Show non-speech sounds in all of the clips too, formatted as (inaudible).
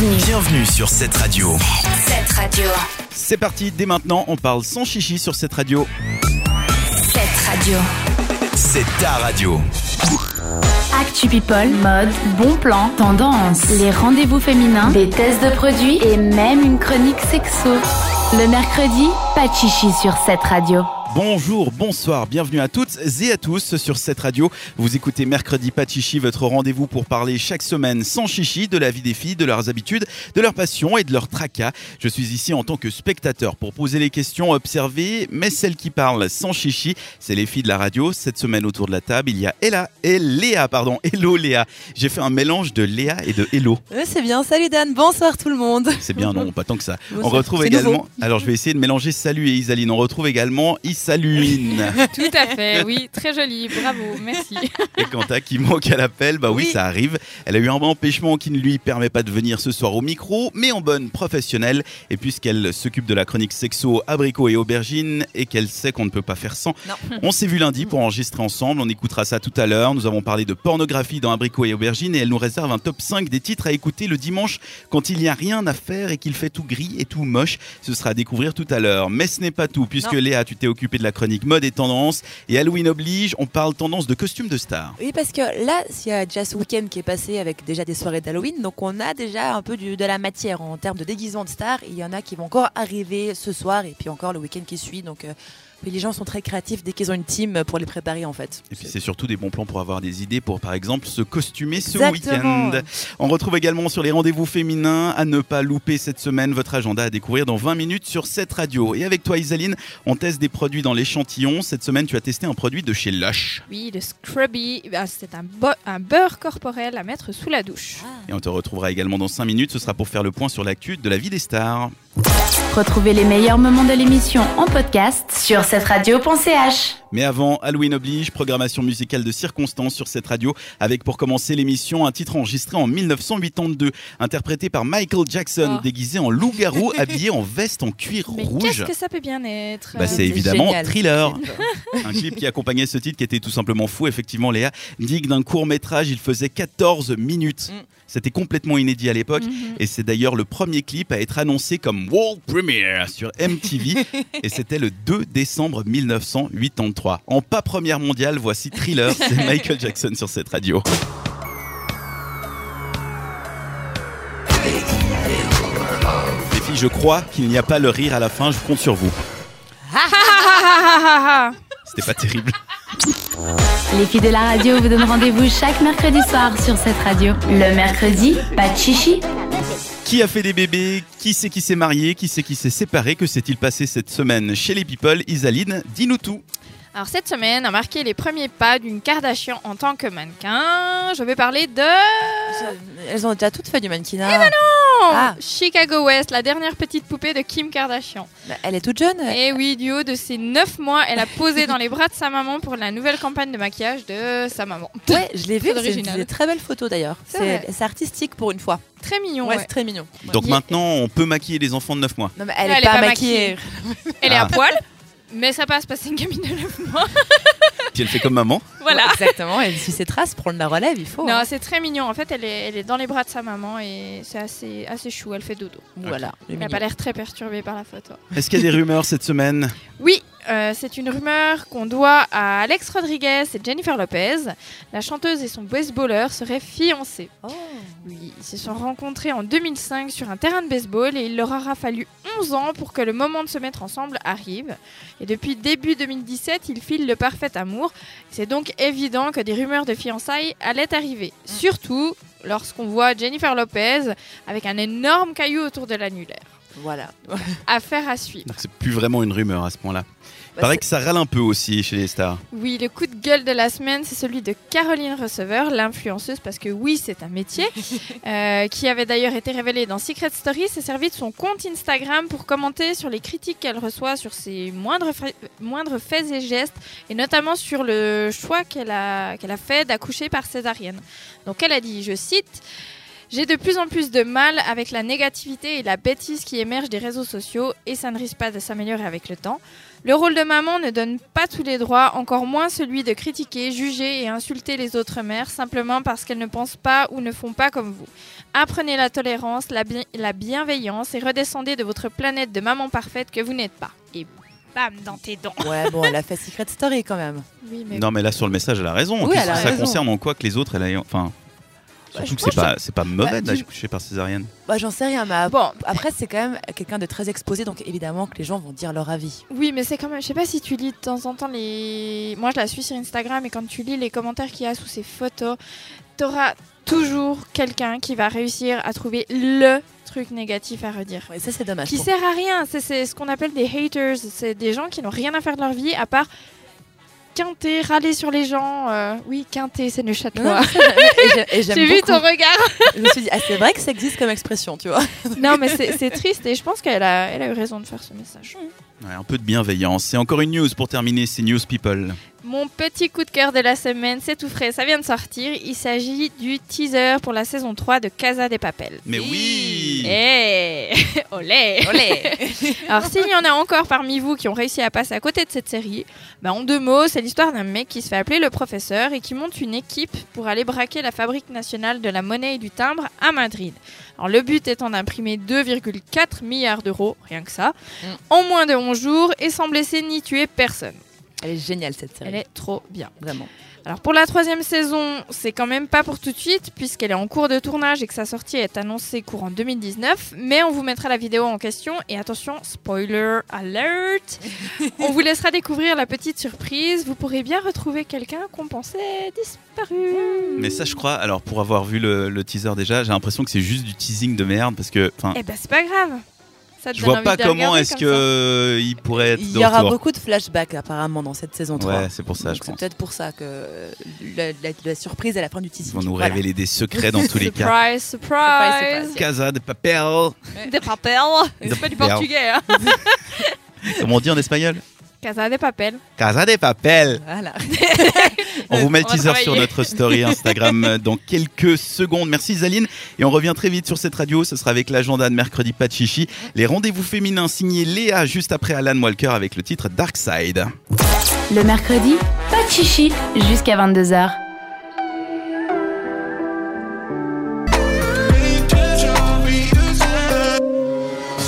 Bienvenue. Bienvenue sur cette radio. Cette radio. C'est parti, dès maintenant, on parle sans chichi sur cette radio. Cette radio. C'est ta radio. Actu People, mode, bon plan, tendance, les rendez-vous féminins, des tests de produits et même une chronique sexo. Le mercredi, pas de chichi sur cette radio. Bonjour, bonsoir, bienvenue à toutes et à tous sur cette radio. Vous écoutez Mercredi Pas de Chichi, votre rendez-vous pour parler chaque semaine sans chichi de la vie des filles, de leurs habitudes, de leurs passions et de leurs tracas. Je suis ici en tant que spectateur pour poser les questions, observer, mais celles qui parlent sans chichi, c'est les filles de la radio. Cette semaine autour de la table, il y a Ella et Léa, pardon, (laughs) Hello Léa. J'ai fait un mélange de Léa et de Hello. C'est bien, salut Dan, bonsoir tout le monde. C'est bien, non, (laughs) pas tant que ça. On retrouve également, nouveau. alors je vais essayer de mélanger Salut et Isaline. On retrouve également Isaluine. (laughs) Tout à fait, oui, très joli, bravo, merci. Et quant à qui manque à l'appel, bah oui, Oui. ça arrive. Elle a eu un empêchement qui ne lui permet pas de venir ce soir au micro, mais en bonne professionnelle. Et puisqu'elle s'occupe de la chronique sexo, abricot et aubergine, et qu'elle sait qu'on ne peut pas faire sans, Non. (laughs) on s'est vu lundi pour enregistrer ensemble. On écoutera ça tout à l'heure. Nous avons parlé de pornographie dans abricot et aubergine, et elle nous réserve un top 5 des titres à écouter le dimanche quand il n'y a rien à faire et qu'il fait tout gris et tout moche. Ce sera à découvrir tout à l'heure. Mais ce n'est pas tout, puisque Non. Léa, tu t'es occupée de la chronique mode et tendance, et Halloween oblige, on parle tendance de costumes de stars. Oui, parce que là, il y a déjà ce week-end qui est passé avec déjà des soirées d'Halloween, donc on a déjà un peu de la matière en termes de déguisement de stars. Il y en a qui vont encore arriver ce soir et puis encore le week-end qui suit. Donc euh, puis les gens sont très créatifs dès qu'ils ont une team pour les préparer en fait. Et puis c'est surtout des bons plans pour avoir des idées pour par exemple se costumer ce week-end. On retrouve également sur les rendez-vous féminins à ne pas louper cette semaine votre agenda à découvrir dans 20 minutes sur cette radio. Et avec toi Isaline, on teste des produits dans l'échantillon. Cette semaine tu as testé un produit de chez Lush. Oui, le Scrubby, bah, c'est un, beurre corporel à mettre sous la douche. Et on te retrouvera également dans 5 minutes. Ce sera pour faire le point sur l'actu de la vie des stars. Retrouvez les meilleurs moments de l'émission en podcast sur cette radio.ch. Mais avant, Halloween oblige, programmation musicale de circonstance sur cette radio, avec pour commencer l'émission un titre enregistré en 1982, interprété par Michael Jackson, Oh. déguisé en loup-garou, (laughs) habillé en veste en cuir Mais rouge. qu'est-ce que ça peut bien être Bah, c'est C'est évidemment génial. Thriller. (laughs) Un clip qui accompagnait ce titre qui était tout simplement fou, effectivement, Léa. Digne d'un court métrage, il faisait 14 minutes. Mm. C'était complètement inédit à l'époque. Mhm. Et c'est d'ailleurs le premier clip à être annoncé comme World Premiere sur MTV. (laughs) et c'était le 2 décembre 1983. En pas première mondiale, voici Thriller, c'est (laughs) Michael Jackson sur cette radio. Les filles, je crois qu'il n'y a pas le rire à la fin, je compte sur vous. (laughs) C'était pas terrible. Les filles de la radio vous donnent rendez-vous chaque mercredi soir sur cette radio. Le mercredi, pas de chichi. Qui a fait des bébés? Qui c'est qui s'est marié? Qui c'est qui s'est séparé? Que s'est-il passé cette semaine chez les people? Isaline, dis-nous tout. Alors cette semaine a marqué les premiers pas d'une Kardashian en tant que mannequin. Je vais parler de Elles ont déjà toutes fait du mannequinat. Oh, Ah. Chicago West, la dernière petite poupée de Kim Kardashian. Bah, Elle est toute jeune. Et oui, du haut de ses 9 mois, elle a posé dans les bras de sa maman pour la nouvelle campagne de maquillage de sa maman. Ouais, je l'ai vu. C'est original. des très belles photos d'ailleurs. C'est artistique pour une fois. Très mignon. Ouais, ouais. c'est très mignon. Donc maintenant, on peut maquiller les enfants de 9 mois. Non, mais elle Elle est est pas, pas maquillée. (laughs) Elle est Ah. à poil, mais ça passe parce que c'est une gamine de 9 mois. (laughs) Puis elle fait comme maman. Voilà. Ouais, exactement. Et si ses traces prendre la relève, il faut. Non, hein. c'est très mignon. En fait, elle est, elle est dans les bras de sa maman et c'est assez, assez chou. Elle fait dodo. Voilà. le Elle n'a pas l'air très perturbée par la photo. Est-ce qu'il y a des rumeurs cette semaine? Oui, euh, c'est une rumeur qu'on doit à Alex Rodriguez et Jennifer Lopez. La chanteuse et son baseballeur seraient fiancés. Oh. Oui, ils se sont rencontrés en 2005 sur un terrain de baseball et il leur aura fallu 11 ans pour que le moment de se mettre ensemble arrive. Et depuis début 2017, ils filent le parfait amour. C'est donc évident que des rumeurs de fiançailles allaient arriver. Surtout lorsqu'on voit Jennifer Lopez avec un énorme caillou autour de l'annulaire. Voilà. (laughs) Affaire à suivre. Donc c'est plus vraiment une rumeur à ce point-là. Bah, Paraît que ça râle un peu aussi chez les stars. Oui, le coup de gueule de la semaine, c'est celui de Caroline Receveur, l'influenceuse, parce que oui, c'est un métier, (laughs) euh, qui avait d'ailleurs été révélé dans Secret Story, s'est servi de son compte Instagram pour commenter sur les critiques qu'elle reçoit sur ses moindres, fa- moindres faits et gestes, et notamment sur le choix qu'elle a, qu'elle a fait d'accoucher par césarienne. Donc elle a dit, je cite, J'ai de plus en plus de mal avec la négativité et la bêtise qui émergent des réseaux sociaux et ça ne risque pas de s'améliorer avec le temps. Le rôle de maman ne donne pas tous les droits, encore moins celui de critiquer, juger et insulter les autres mères simplement parce qu'elles ne pensent pas ou ne font pas comme vous. Apprenez la tolérance, la, bi- la bienveillance et redescendez de votre planète de maman parfaite que vous n'êtes pas. Et bam dans tes dents. Ouais, bon, elle a fait Secret Story quand même. Oui, mais Non, mais là, sur le message, elle a raison. Oui, Qu'est-ce elle a que ça raison. concerne en quoi que les autres, elle a. Enfin. Bah, Surtout je que c'est pas, c'est pas mauvais Bah, d'être tu- couché par césarienne. Bah, j'en sais rien, mais bon, après, c'est quand même quelqu'un de très exposé, donc évidemment que les gens vont dire leur avis. Oui, mais c'est quand même. Je sais pas si tu lis de temps en temps les. Moi, je la suis sur Instagram et quand tu lis les commentaires qu'il y a sous ces photos, t'auras toujours quelqu'un qui va réussir à trouver le truc négatif à redire. Ouais, ça, c'est dommage. Qui pour- sert à rien. C'est ce qu'on appelle des haters. C'est des gens qui n'ont rien à faire de leur vie à part quinter, râler sur les gens. euh, Oui, quinter, c'est le Non, château. non, ça, (laughs) et j'ai- et vu ton regard. Je me suis dit, ah, c'est vrai que ça existe comme expression, tu vois. (laughs) non, mais c'est triste et je pense qu'elle a, elle a eu raison de faire ce message. Ouais, un peu de bienveillance. C'est encore une news pour terminer, c'est News People. Mon petit coup de cœur de la semaine, c'est tout frais, ça vient de sortir. Il s'agit du teaser pour la saison 3 de Casa des Papel. Mais oui Eh (laughs) Olé (laughs) Alors s'il y en a encore parmi vous qui ont réussi à passer à côté de cette série, bah, en deux mots, c'est l'histoire d'un mec qui se fait appeler le professeur et qui monte une équipe pour aller braquer la fabrique nationale de la monnaie et du timbre à Madrid. Alors le but étant d'imprimer 2,4 milliards d'euros, rien que ça, Mm. en moins de 11 jours et sans blesser ni tuer personne. Elle est géniale, cette série. Elle est trop bien. Vraiment. Alors pour la troisième saison, c'est quand même pas pour tout de suite puisqu'elle est en cours de tournage et que sa sortie est annoncée courant 2019. Mais on vous mettra la vidéo en question et attention, spoiler alert, (laughs) on vous laissera découvrir la petite surprise. Vous pourrez bien retrouver quelqu'un qu'on pensait disparu. Mais ça, je crois, alors pour avoir vu le, le teaser déjà, j'ai l'impression que c'est juste du teasing de merde parce que, Eh ben c'est pas grave. Ça je vois pas de comment est-ce comme que il pourrait être Il de y aura beaucoup de flashbacks apparemment dans cette saison 3. Ouais, c'est pour ça, Donc je c'est pense. peut-être pour ça que la, la- la surprise à la fin du Ils teasing. vont nous Voilà. révéler des secrets dans (laughs) tous les cas. Surprise, surprise. surprise. Casa de papel. Des papels. C'est pas du papel. portugais. Hein. (laughs) Comment on dit en espagnol? Casa de papel. Casa de papel. Voilà. (laughs) On vous met le teaser sur notre story Instagram dans quelques secondes. Merci Zaline. Et on revient très vite sur cette radio. Ce sera avec l'agenda de mercredi pas de chichi. Les rendez-vous féminins signés Léa juste après Alan Walker avec le titre Dark Side. Le mercredi, pas de chichi jusqu'à 22h.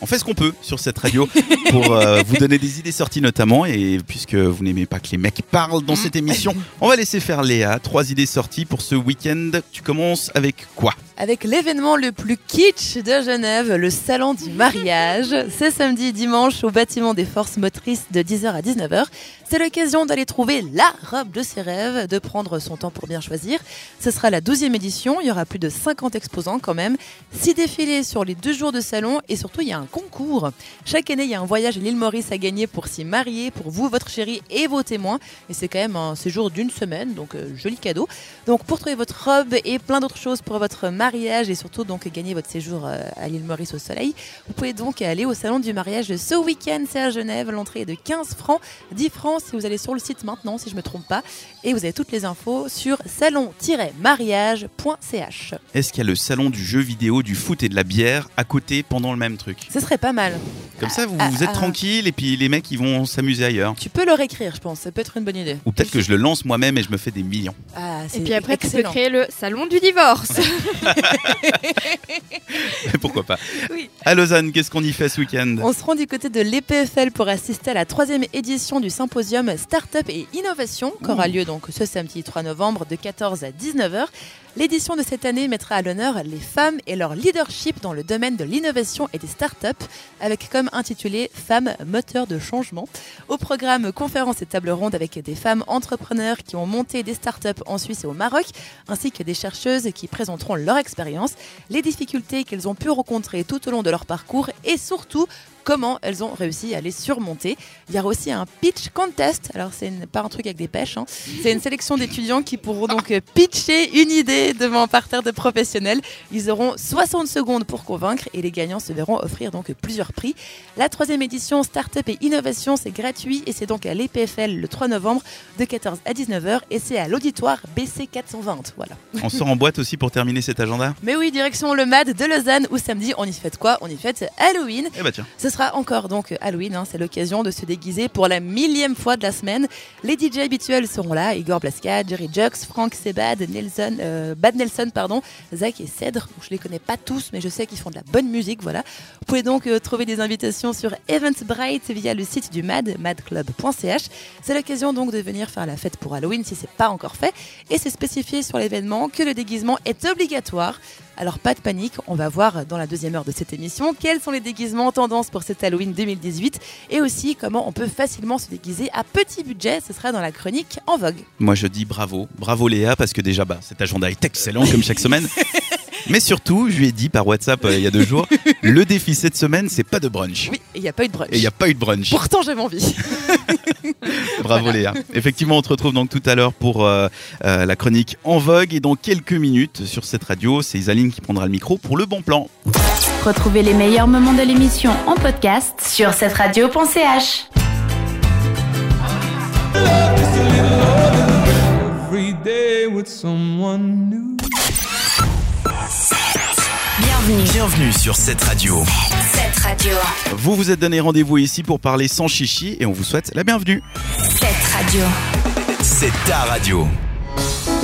On fait ce qu'on peut sur cette radio pour euh, vous donner des idées sorties notamment. Et puisque vous n'aimez pas que les mecs parlent dans cette émission, on va laisser faire Léa. Trois idées sorties pour ce week-end. Tu commences avec quoi? Avec l'événement le plus kitsch de Genève, le salon du mariage. C'est samedi dimanche au bâtiment des forces motrices de 10h à 19h. C'est l'occasion d'aller trouver la robe de ses rêves, de prendre son temps pour bien choisir. Ce sera la 12e édition, il y aura plus de 50 exposants quand même, 6 défilés sur les deux jours de salon et surtout il y a un concours. Chaque année il y a un voyage à l'île Maurice à gagner pour s'y marier, pour vous, votre chérie et vos témoins. Et c'est quand même un séjour d'une semaine, donc euh, joli cadeau. Donc pour trouver votre robe et plein d'autres choses pour votre mariage et surtout donc gagner votre séjour euh, à l'île Maurice au soleil, vous pouvez donc aller au salon du mariage ce week-end, c'est à Genève. L'entrée est de 15 francs, 10 francs si vous allez sur le site maintenant, si je me trompe pas. Et vous avez toutes les infos sur salon-mariage.ch. Est-ce qu'il y a le salon du jeu vidéo, du foot et de la bière à côté pendant le même truc? Ce serait pas mal. Comme ça, vous, Ah, vous êtes ah. tranquille et puis les mecs ils vont s'amuser ailleurs. Tu peux leur écrire, je pense. Ça peut être une bonne idée. Ou peut-être que je le lance moi-même et je me fais des millions. Ah, Et c'est puis après, tu peux excellent. créer le salon du divorce. (laughs) Pourquoi pas Oui. À Lausanne, qu'est-ce qu'on y fait ce week-end? On se rend du côté de l'EPFL pour assister à la troisième édition du symposium Startup et Innovation, qui aura lieu donc ce samedi 3 novembre de 14 à 19h. L'édition de cette année mettra à l'honneur les femmes et leur leadership dans le domaine de l'innovation et des startups, avec comme intitulé Femmes moteurs de changement. Au programme conférences et tables rondes avec des femmes entrepreneurs qui ont monté des startups en Suisse et au Maroc, ainsi que des chercheuses qui présenteront leur expérience, les difficultés qu'elles ont pu rencontrer tout au long de leur parcours et surtout comment elles ont réussi à les surmonter. Il y aura aussi un pitch contest. Alors, c'est pas un truc avec des pêches, hein. c'est une sélection d'étudiants qui pourront donc pitcher une idée devant un parterre de professionnels. Ils auront 60 secondes pour convaincre et les gagnants se verront offrir donc plusieurs prix. La troisième édition Startup et Innovation, c'est gratuit et c'est donc à l'EPFL le 3 novembre de 14 à 19h et c'est à l'auditoire BC 420. Voilà. (laughs) On sort en boîte aussi pour terminer cet agenda? Mais oui, direction le MAD de Lausanne où samedi on y fête quoi? On y fête Halloween. Eh bah tiens. Ce sera encore donc Halloween, hein, c'est l'occasion de se déguiser pour la millième fois de la semaine. Les DJ habituels seront là, Igor Blaska, Jerry Jux, Frank Sebad, Nelson, euh, Bad Nelson, pardon, Zach et Cèdre. Je les connais pas tous, mais je sais qu'ils font de la bonne musique, voilà. Vous pouvez donc euh, trouver des invitations sur Eventbrite via le site du MAD, madclub.ch. C'est l'occasion donc de venir faire la fête pour Halloween si c'est pas encore fait. Et c'est spécifié sur l'événement que le déguisement est obligatoire. Alors pas de panique, on va voir dans la deuxième heure de cette émission quels sont les déguisements en tendance pour cet Halloween 2018 et aussi comment on peut facilement se déguiser à petit budget. Ce sera dans la chronique en vogue. Moi je dis bravo, bravo Léa, parce que déjà bah, cet agenda est excellent comme chaque semaine. (laughs) Mais surtout, je lui ai dit par WhatsApp euh, il y a deux jours, (laughs) le défi cette semaine, c'est pas de brunch. Oui, et il n'y a pas eu de brunch. Et il n'y a pas eu de brunch. Pourtant j'avais envie. (laughs) Bravo Léa. Effectivement, on te retrouve donc tout à l'heure pour euh, euh, la chronique en vogue. Et dans quelques minutes sur cette radio, c'est Isaline qui prendra le micro pour le bon plan. Retrouvez les meilleurs moments de l'émission en podcast sur cette radio.ch. every day with someone new. Bienvenue. Bienvenue sur cette radio. Cette radio. Vous vous êtes donné rendez-vous ici pour parler sans chichi et on vous souhaite la bienvenue. Cette radio. C'est ta radio.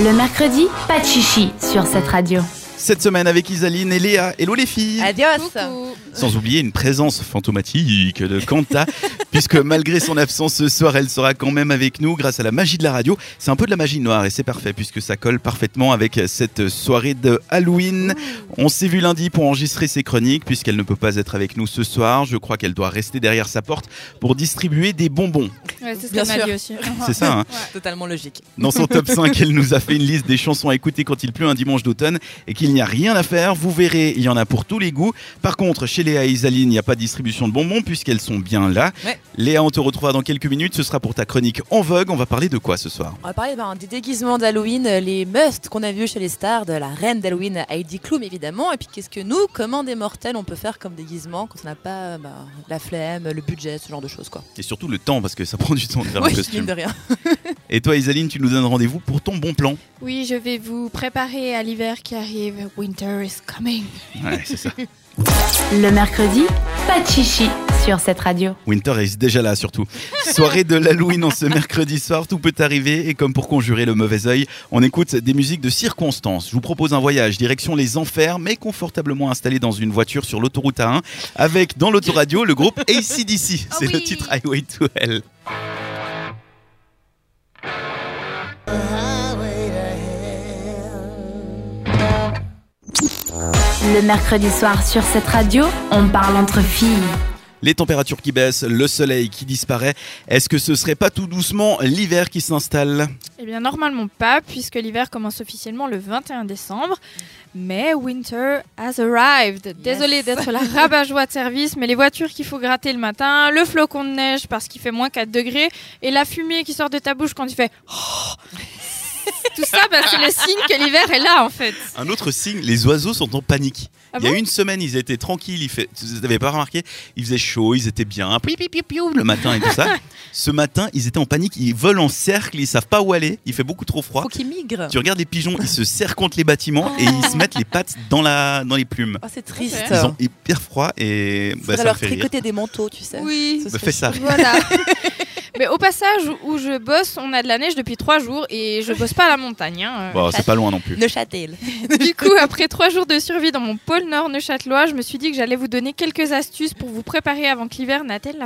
Le mercredi, pas de chichi sur cette radio. Cette semaine avec Isaline et Léa. Hello les filles Adios. Coucou. Sans oublier une présence fantomatique de Kanta, (laughs) puisque malgré son absence ce soir, elle sera quand même avec nous grâce à la magie de la radio. C'est un peu de la magie noire et c'est parfait puisque ça colle parfaitement avec cette soirée de Halloween. On s'est vu lundi pour enregistrer ses chroniques puisqu'elle ne peut pas être avec nous ce soir. Je crois qu'elle doit rester derrière sa porte pour distribuer des bonbons. Ouais, c'est ce Bien qu'elle m'a sûr. dit aussi. C'est (laughs) ça, hein Totalement logique. Dans son top (laughs) 5, elle nous a fait une liste des chansons à écouter quand il pleut un dimanche d'automne et qu'il n'y a rien à faire. Vous verrez, il y en a pour tous les goûts. Par contre, chez Léa et Isaline, il n'y a pas de distribution de bonbons puisqu'elles sont bien là. Ouais. Léa, on te retrouvera dans quelques minutes. Ce sera pour ta chronique en vogue. On va parler de quoi ce soir? On va parler ben, des déguisements d'Halloween, euh, les musts qu'on a vus chez les stars, de la reine d'Halloween Heidi Klum évidemment, et puis qu'est-ce que nous, comment des mortels, on peut faire comme déguisement quand on n'a pas ben, la flemme, le budget, ce genre de choses quoi. Et surtout le temps parce que ça prend du temps de faire un Oui, mine costume. de rien. Et toi, Isaline, tu nous donnes rendez-vous pour ton bon plan. Oui, je vais vous préparer à l'hiver qui arrive. Winter is coming. Ouais, c'est ça. (laughs) Le mercredi, pas de chichi sur cette radio. Winter est déjà là surtout. Soirée de l'Halloween en ce mercredi soir, tout peut arriver et comme pour conjurer le mauvais œil, on écoute des musiques de circonstance. Je vous propose un voyage direction les enfers mais confortablement installé dans une voiture sur l'autoroute A1 avec dans l'autoradio le groupe ACDC. Ah C'est le oui. titre Highway to Hell. Le mercredi soir sur cette radio, on parle entre filles. Les températures qui baissent, le soleil qui disparaît. Est-ce que ce serait pas tout doucement l'hiver qui s'installe? Eh bien, normalement pas, puisque l'hiver commence officiellement le 21 décembre. Mais winter has arrived. Désolé d'être la rabat-joie de service, mais les voitures qu'il faut gratter le matin, le flocon de neige parce qu'il fait moins 4 degrés, et la fumée qui sort de ta bouche quand il fait (laughs) Tout ça, bah, c'est le signe que l'hiver est là, en fait. Un autre signe, les oiseaux sont en panique. Ah Il y a bon une semaine, ils étaient tranquilles. Il fait... Vous n'avez pas remarqué Il faisait chaud, ils étaient bien. Piou, piou, piou, piou, le matin et tout ça. (laughs) Ce matin, ils étaient en panique. Ils volent en cercle, ils savent pas où aller. Il fait beaucoup trop froid. Faut qu'ils migrent. Tu regardes les pigeons, ils se serrent contre les bâtiments et ils se mettent les pattes dans, la... dans les plumes. Oh, c'est triste. Ils ont hyper froid et bah, ça leur fait rire. tricoter des manteaux, tu sais. Oui. Bah, fais ça. Voilà. (laughs) Mais au passage où je bosse, on a de la neige depuis trois jours et je bosse pas à la montagne. hein. Bon, c'est pas loin non plus. Neuchâtel. (laughs) Du coup, après trois jours de survie dans mon pôle nord neuchâtelois, je me suis dit que j'allais vous donner quelques astuces pour vous préparer avant que l'hiver n'atteigne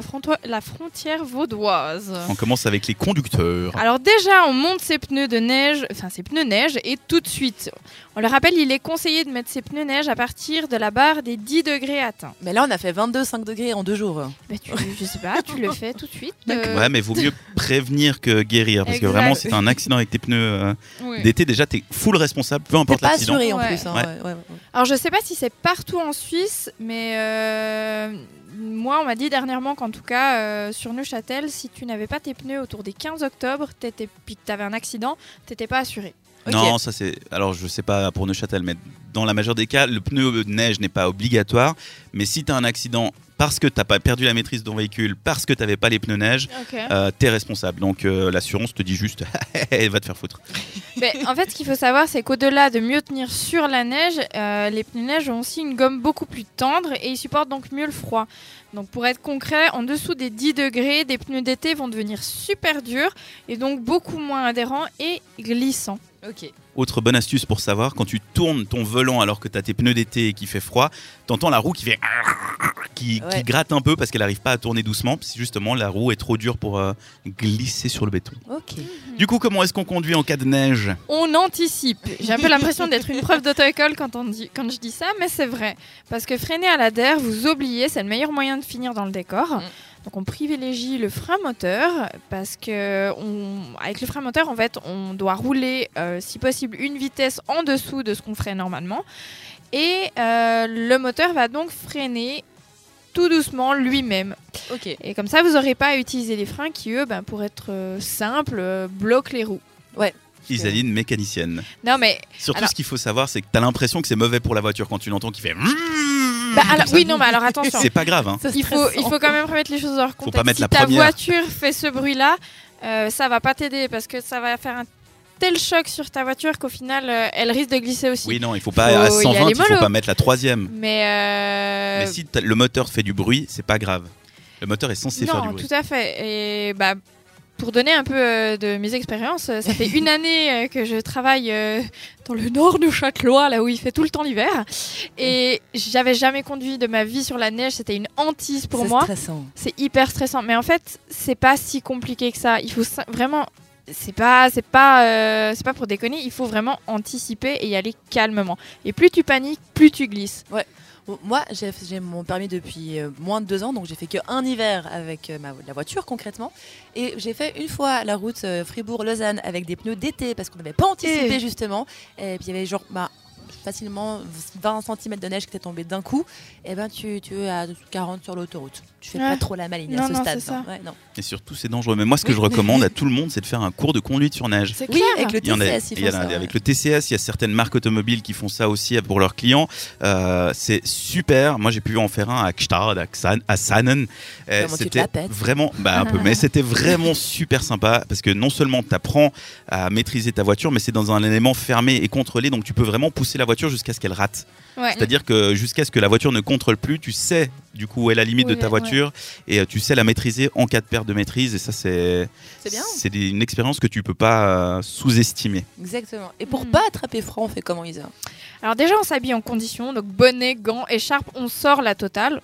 la frontière vaudoise. On commence avec les conducteurs. Alors déjà, on monte ses pneus de neige, enfin ses pneus neige, et tout de suite. On le rappelle, il est conseillé de mettre ses pneus neige à partir de la barre des 10 degrés atteints. Mais là, on a fait 22,5 degrés en deux jours. Bah, tu, je sais pas, tu le fais tout de suite. euh, Ouais, mais vaut mieux prévenir que guérir. Parce que vraiment, si t'as un accident avec tes pneus euh, oui. d'été, déjà, t'es full responsable, peu importe pas l'accident. assuré en Ouais. plus. hein, Ouais. ouais, ouais, ouais. Alors je sais pas si c'est partout en Suisse, mais euh, moi, on m'a dit dernièrement qu'en tout cas, euh, sur Neuchâtel, si tu n'avais pas tes pneus autour des 15 octobre, t'étais- puis que tu avais un accident, t'étais pas assuré. Non, ça c'est. Alors je sais pas pour Neuchâtel, mais dans la majeure des cas, le pneu de neige n'est pas obligatoire. Mais si tu as un accident parce que t'as pas perdu la maîtrise de ton véhicule, parce que t'avais pas les pneus neige, Ok. euh, t'es responsable. Donc euh, l'assurance te dit juste, (laughs) va te faire foutre. Mais (laughs) en fait, ce qu'il faut savoir, c'est qu'au-delà de mieux tenir sur la neige, euh, les pneus neige ont aussi une gomme beaucoup plus tendre et ils supportent donc mieux le froid. Donc pour être concret, en dessous des 10 degrés, des pneus d'été vont devenir super durs et donc beaucoup moins adhérents et glissants. Ok. Autre bonne astuce pour savoir, quand tu tournes ton volant alors que tu as tes pneus d'été et qu'il fait froid, t'entends la roue qui fait (laughs) qui, qui gratte un peu parce qu'elle n'arrive pas à tourner doucement. parce que justement, la roue est trop dure pour euh, glisser sur le béton. Ok. Du coup, comment est-ce qu'on conduit en cas de neige? On anticipe. J'ai un peu l'impression d'être une prof d'auto-école quand, on dit- quand je dis ça, mais c'est vrai. Parce que freiner à la DER, vous oubliez, c'est le meilleur moyen de finir dans le décor. Mm. Donc on privilégie le frein moteur parce que on- avec le frein moteur, en fait, on doit rouler, euh, si possible, une vitesse en dessous de ce qu'on ferait normalement. Et euh, le moteur va donc freiner tout doucement lui-même. Et comme ça, vous n'aurez pas à utiliser les freins qui, eux, ben, pour être euh, simples, euh, bloquent les roues. Isaline, mécanicienne. Non, mais Surtout, Alors- ce qu'il faut savoir, c'est que tu as l'impression que c'est mauvais pour la voiture quand tu l'entends qui fait. Bah, alors- oui, non, mais alors attention. C'est pas grave, hein. Il faut, il faut quand même remettre les choses dans leur Faut contexte. pas mettre si la ta première. voiture fait ce bruit-là, euh, ça va pas t'aider parce que ça va faire un tel choc sur ta voiture qu'au final, euh, elle risque de glisser aussi. Oui, non, il faut pas Faut à y 120, aller il faut pas mettre la troisième. Mais, euh, Mais si le moteur fait du bruit, c'est pas grave. Le moteur est censé faire du non, bruit. tout à fait. Et bah, pour donner un peu euh, de mes expériences, euh, ça fait une année euh, que je travaille dans le nord du Châtelois, là où il fait tout le temps l'hiver. Et j'avais jamais conduit de ma vie sur la neige. C'était une hantise pour C'est moi. stressant. C'est hyper stressant. Mais en fait, c'est pas si compliqué que ça. Il faut vraiment. C'est pas, c'est pas, euh, c'est pas pour déconner. Il faut vraiment anticiper et y aller calmement. Et plus tu paniques, plus tu glisses. Bon, Moi, j'ai mon permis depuis euh, moins de deux ans, donc j'ai fait qu'un hiver avec euh, ma, la voiture concrètement. Et j'ai fait une fois la route euh, Fribourg-Lausanne avec des pneus d'été parce qu'on n'avait pas anticipé Eh. justement. Et puis il y avait genre bah, facilement 20 cm de neige qui était tombée d'un coup. Et ben tu, tu es à 40 sur l'autoroute. Tu fais Ouais. pas trop la maline Non, à ce non, stade. non. ça. Ouais, non. Et surtout, c'est dangereux. Mais moi, ce que Oui. je recommande à (laughs) tout le monde, c'est de faire un cours de conduite sur neige. C'est Oui, clair. avec le Il y en a, TCS, ils il y a- ça, ouais. avec le TCS, il y a certaines marques automobiles qui font ça aussi pour leurs clients. Euh, c'est super. Moi, j'ai pu en faire un à Gstad, à, Xan- à Sannen. Euh, Comment tu te c'était vraiment, bah un peu, (laughs) mais c'était vraiment super sympa parce que non seulement tu apprends à maîtriser ta voiture, mais c'est dans un élément fermé et contrôlé, donc tu peux vraiment pousser la voiture jusqu'à ce qu'elle rate. Ouais. C'est-à-dire que jusqu'à ce que la voiture ne contrôle plus, tu sais du coup où est la limite de ta ouais. voiture et euh, tu sais la maîtriser en cas de perte de maîtrise. Et ça, c'est C'est bien. c'est des- une expérience que tu peux pas euh, sous-estimer. Exactement. Et pour Mm. pas attraper froid, on fait comment Isa? Alors déjà, on s'habille en condition, donc bonnet, gants, écharpe, on sort la totale.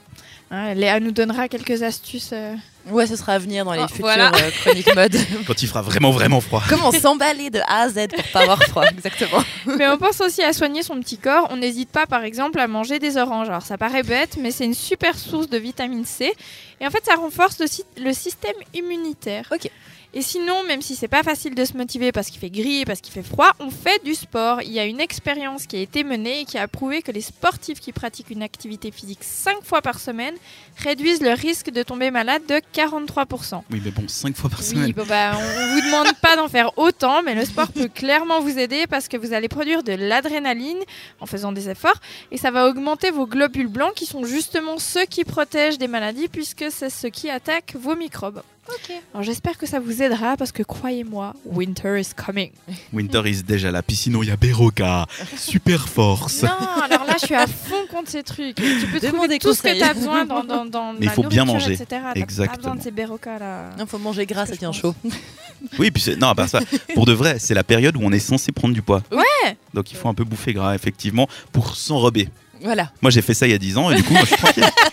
Hein, Léa nous donnera quelques astuces. euh. Ouais, ce sera à venir dans les Oh, futures voilà. euh, chroniques mode. (laughs) Quand il fera vraiment vraiment froid. comment s'emballer de A à Z pour pas avoir froid, exactement. (laughs) mais on pense aussi à soigner son petit corps. On n'hésite pas, par exemple, à manger des oranges. Alors ça paraît bête, mais c'est une super source de vitamine C. Et en fait, ça renforce le, le système immunitaire. Ok. Et sinon, même si c'est pas facile de se motiver parce qu'il fait gris parce qu'il fait froid, on fait du sport. Il y a une expérience qui a été menée et qui a prouvé que les sportifs qui pratiquent une activité physique 5 fois par semaine réduisent le risque de tomber malade de 43%. Oui, mais bon, 5 fois par semaine. Oui, bon, bah, on, on vous demande (laughs) pas d'en faire autant, mais le sport peut clairement vous aider parce que vous allez produire de l'adrénaline en faisant des efforts et ça va augmenter vos globules blancs qui sont justement ceux qui protègent des maladies puisque c'est ce qui attaque vos microbes. Alors j'espère que ça vous aidera parce que croyez-moi, winter is coming. (laughs) Winter is déjà là. Puis sinon, il y a Beroka. Super force. Non, alors là je suis à fond contre ces trucs. Tu peux Demande trouver tout ce que tu as besoin dans, dans, dans Mais il la faut bien manger. etc. Exactement. besoin de ces là. Il faut manger gras, ça tient chaud. (laughs) Oui, puis c'est- non, à part ça, pour de vrai, c'est la période où on est censé prendre du poids. Ouais. Donc il faut un peu bouffer gras, effectivement, pour s'enrober. Voilà. Moi, j'ai fait ça il y a 10 ans et du coup, moi, je suis tranquille. (laughs)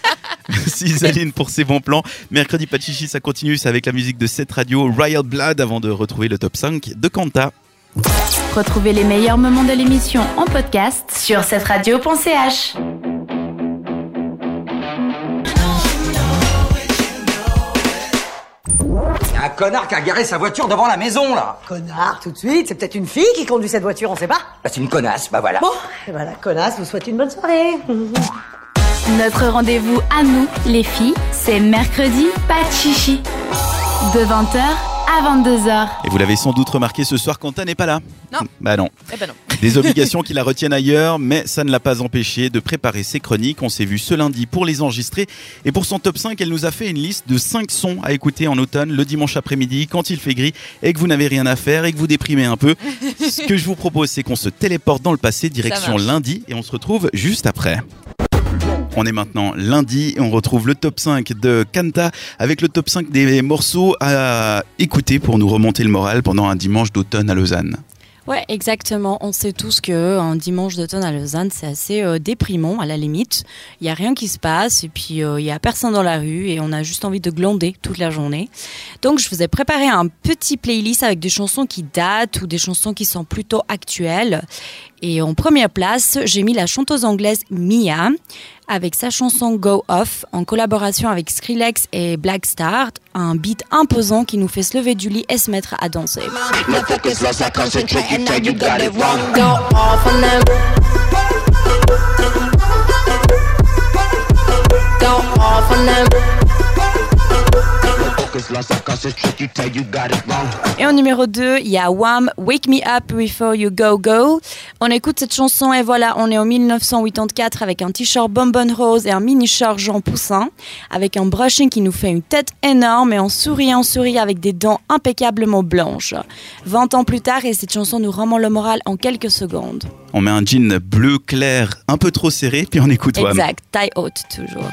(laughs) Merci Isaline pour ces bons plans. Mercredi pas de chichi, ça continue, c'est avec la musique de cette radio Royal Blood avant de retrouver le top 5 de Kanta. Retrouvez les meilleurs moments de l'émission en podcast sur cette radio.ch. Un connard qui a garé sa voiture devant la maison, là. Connard, tout de suite. C'est peut-être une fille qui conduit cette voiture, on sait pas. Bah, c'est une connasse, bah voilà. Bon, et voilà, connasse, vous souhaite une bonne soirée. (laughs) Notre rendez-vous à nous, les filles, c'est mercredi, pas de chichi. De 20h à 22h. Et vous l'avez sans doute remarqué ce soir, Quentin n'est pas là. Non. Bah non. Eh ben non. (laughs) Des obligations qui la retiennent ailleurs, mais ça ne l'a pas empêché de préparer ses chroniques. On s'est vu ce lundi pour les enregistrer. Et pour son top 5, elle nous a fait une liste de 5 sons à écouter en automne, le dimanche après-midi, quand il fait gris, et que vous n'avez rien à faire, et que vous déprimez un peu. (laughs) Ce que je vous propose, c'est qu'on se téléporte dans le passé, direction lundi, et on se retrouve juste après. On est maintenant lundi et on retrouve le top 5 de Kanta avec le top 5 des morceaux à écouter pour nous remonter le moral pendant un dimanche d'automne à Lausanne. Ouais, exactement. On sait tous que un dimanche d'automne à Lausanne, c'est assez euh, déprimant à la limite. Il y a rien qui se passe et puis euh, il y a personne dans la rue et on a juste envie de glander toute la journée. Donc je vous ai préparé un petit playlist avec des chansons qui datent ou des chansons qui sont plutôt actuelles. Et en première place, j'ai mis la chanteuse anglaise Mia avec sa chanson Go Off en collaboration avec Skrillex et Black Star, un beat imposant qui nous fait se lever du lit et se mettre à danser. Et en numéro 2, il y a Wham, Wake Me Up Before You Go Go. On écoute cette chanson et voilà, on est en 1984 avec un t-shirt bonbon rose et un mini short Jean Poussin, avec un brushing qui nous fait une tête énorme et on sourit, on sourit avec des dents impeccablement blanches. 20 ans plus tard et cette chanson nous remonte le moral en quelques secondes. On met un jean bleu clair un peu trop serré, puis on écoute Wham. Exact, taille haute toujours.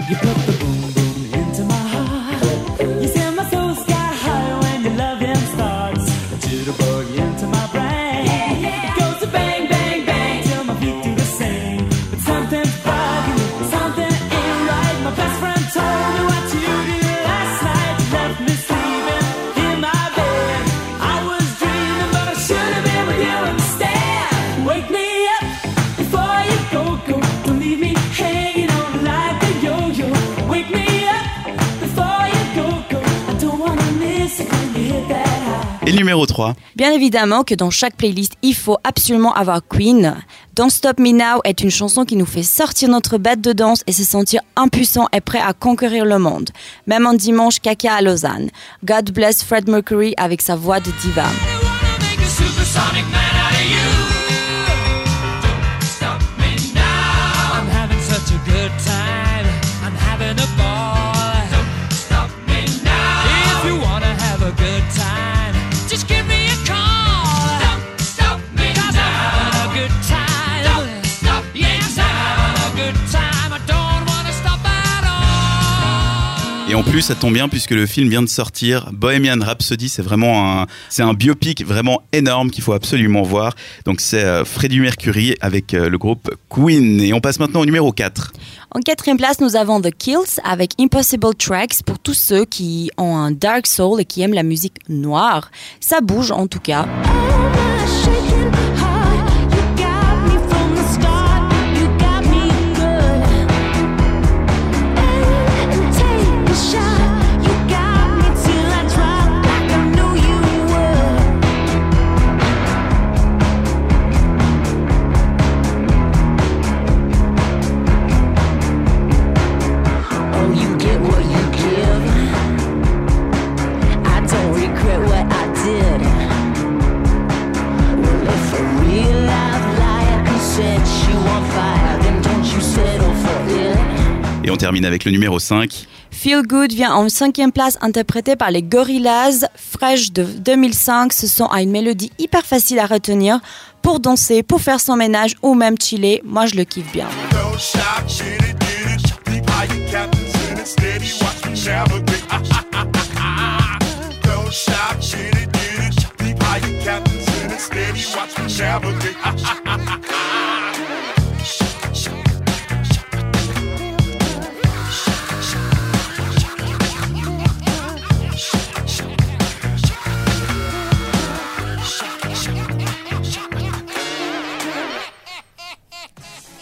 Et numéro 3, Bien évidemment que dans chaque playlist, il faut absolument avoir Queen. Don't Stop Me Now est une chanson qui nous fait sortir notre bête de danse et se sentir impuissant et prêt à conquérir le monde. Même un dimanche caca à Lausanne. God bless Fred Mercury avec sa voix de diva. En plus, ça tombe bien puisque le film vient de sortir. Bohemian Rhapsody, c'est vraiment un, c'est un biopic vraiment énorme qu'il faut absolument voir. Donc c'est euh, Freddie Mercury avec euh, le groupe Queen. Et on passe maintenant au numéro 4. En quatrième place, nous avons The Kills avec Impossible Tracks pour tous ceux qui ont un dark soul et qui aiment la musique noire. Ça bouge en tout cas. On termine avec le numéro 5. Feel Good vient en cinquième place interprété par les Gorillaz. Fresh de 2005, ce son a une mélodie hyper facile à retenir pour danser, pour faire son ménage ou même chiller. Moi, je le kiffe bien. (laughs)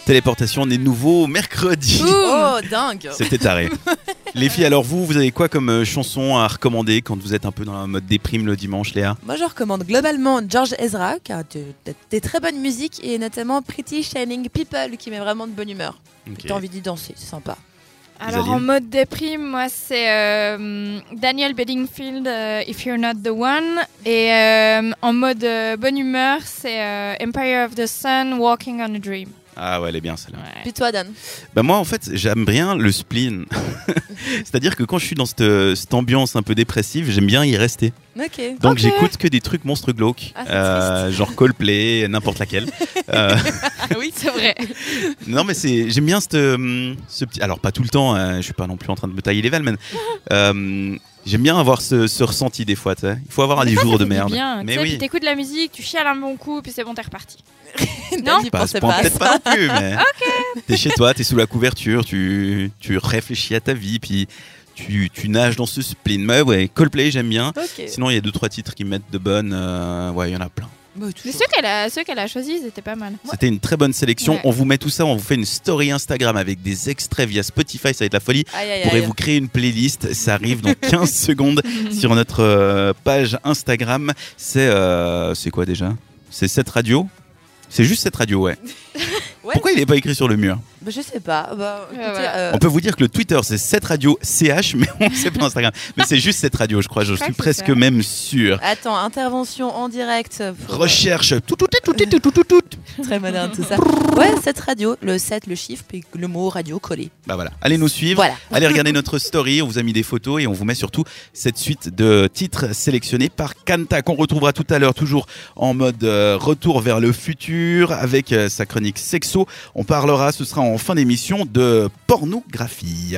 Téléportation des nouveaux mercredis. Oh, (laughs) dingue C'était taré. (laughs) Les filles, alors vous, vous avez quoi comme euh, chanson à recommander quand vous êtes un peu dans un mode déprime le dimanche, Léa? Moi, je recommande globalement George Ezra, qui a de- de- des très bonnes musiques, et notamment Pretty Shining People, qui met vraiment de bonne humeur. Ok. T'as envie d'y danser, c'est sympa. Alors Isaline en mode déprime, moi c'est euh, Daniel Bedingfield, euh, If You're Not the One. Et euh, en mode euh, bonne humeur, c'est euh, Empire of the Sun, Walking on a Dream. Ah ouais, elle est bien celle-là. Puis toi, Dan Bah moi en fait j'aime bien le spleen. (laughs) C'est-à-dire que quand je suis dans cette, cette ambiance un peu dépressive, j'aime bien y rester. Ok. Donc j'écoute que des trucs monstres glauques, Ah, Euh, genre Coldplay, n'importe laquelle. (laughs) Euh, oui, c'est vrai. (laughs) non mais c'est j'aime bien cette, euh, ce petit. Alors pas tout le temps, hein, je suis pas non plus en train de me tailler les veines, mais euh, j'aime bien avoir ce, ce ressenti des fois. tu sais. Il faut avoir des Des fois, jours de merde. Bien. Mais oui. T'écoutes de la musique, tu chiales un bon coup, puis c'est bon, t'es reparti. (laughs) Non à peut-être pas non plus, (laughs) mais t'es chez toi, t'es sous la couverture, tu, tu réfléchis à ta vie, puis tu, tu nages dans ce spleen. Mais ouais, Coldplay, j'aime bien. Ok. Sinon, il y a deux trois titres qui me mettent de bonnes. euh, ouais, il y en a plein. Bah, Mais toujours. ceux qu'elle a, ceux qu'elle a choisis, ils étaient pas mal. C'était une très bonne sélection. Ouais. On vous met tout ça, on vous fait une story Instagram avec des extraits via Spotify, ça va être la folie. Aïe, aïe, Pourrez aïe. vous créer une playlist, ça arrive dans 15 (laughs) secondes sur notre euh, page Instagram. C'est euh, c'est quoi déjà? C'est cette radio? C'est juste cette radio, ouais. Ouais. Pourquoi il n'est pas écrit sur le mur bah, Je sais pas. Bah, ah, écoutez, ouais. euh... On peut vous dire que le Twitter, c'est 7 radio CH, mais on ne sait pas Instagram. Mais c'est juste 7 radio, je crois. Je, je suis presque ça. même sûr. Attends, intervention en direct. Pour... Recherche. Tout, tout, tout, tout, tout, tout, tout. (laughs) Très moderne, tout ça. Ouais, 7 radio. Le 7, le chiffre, puis le mot radio collé. Bah voilà. Allez nous suivre. Voilà. Allez regarder notre story. On vous a mis des photos et on vous met surtout cette suite de titres sélectionnés par Kanta, qu'on retrouvera tout à l'heure, toujours en mode euh, retour vers le futur, avec euh, sa chronique sexo. On parlera, ce sera en fin d'émission de pornographie.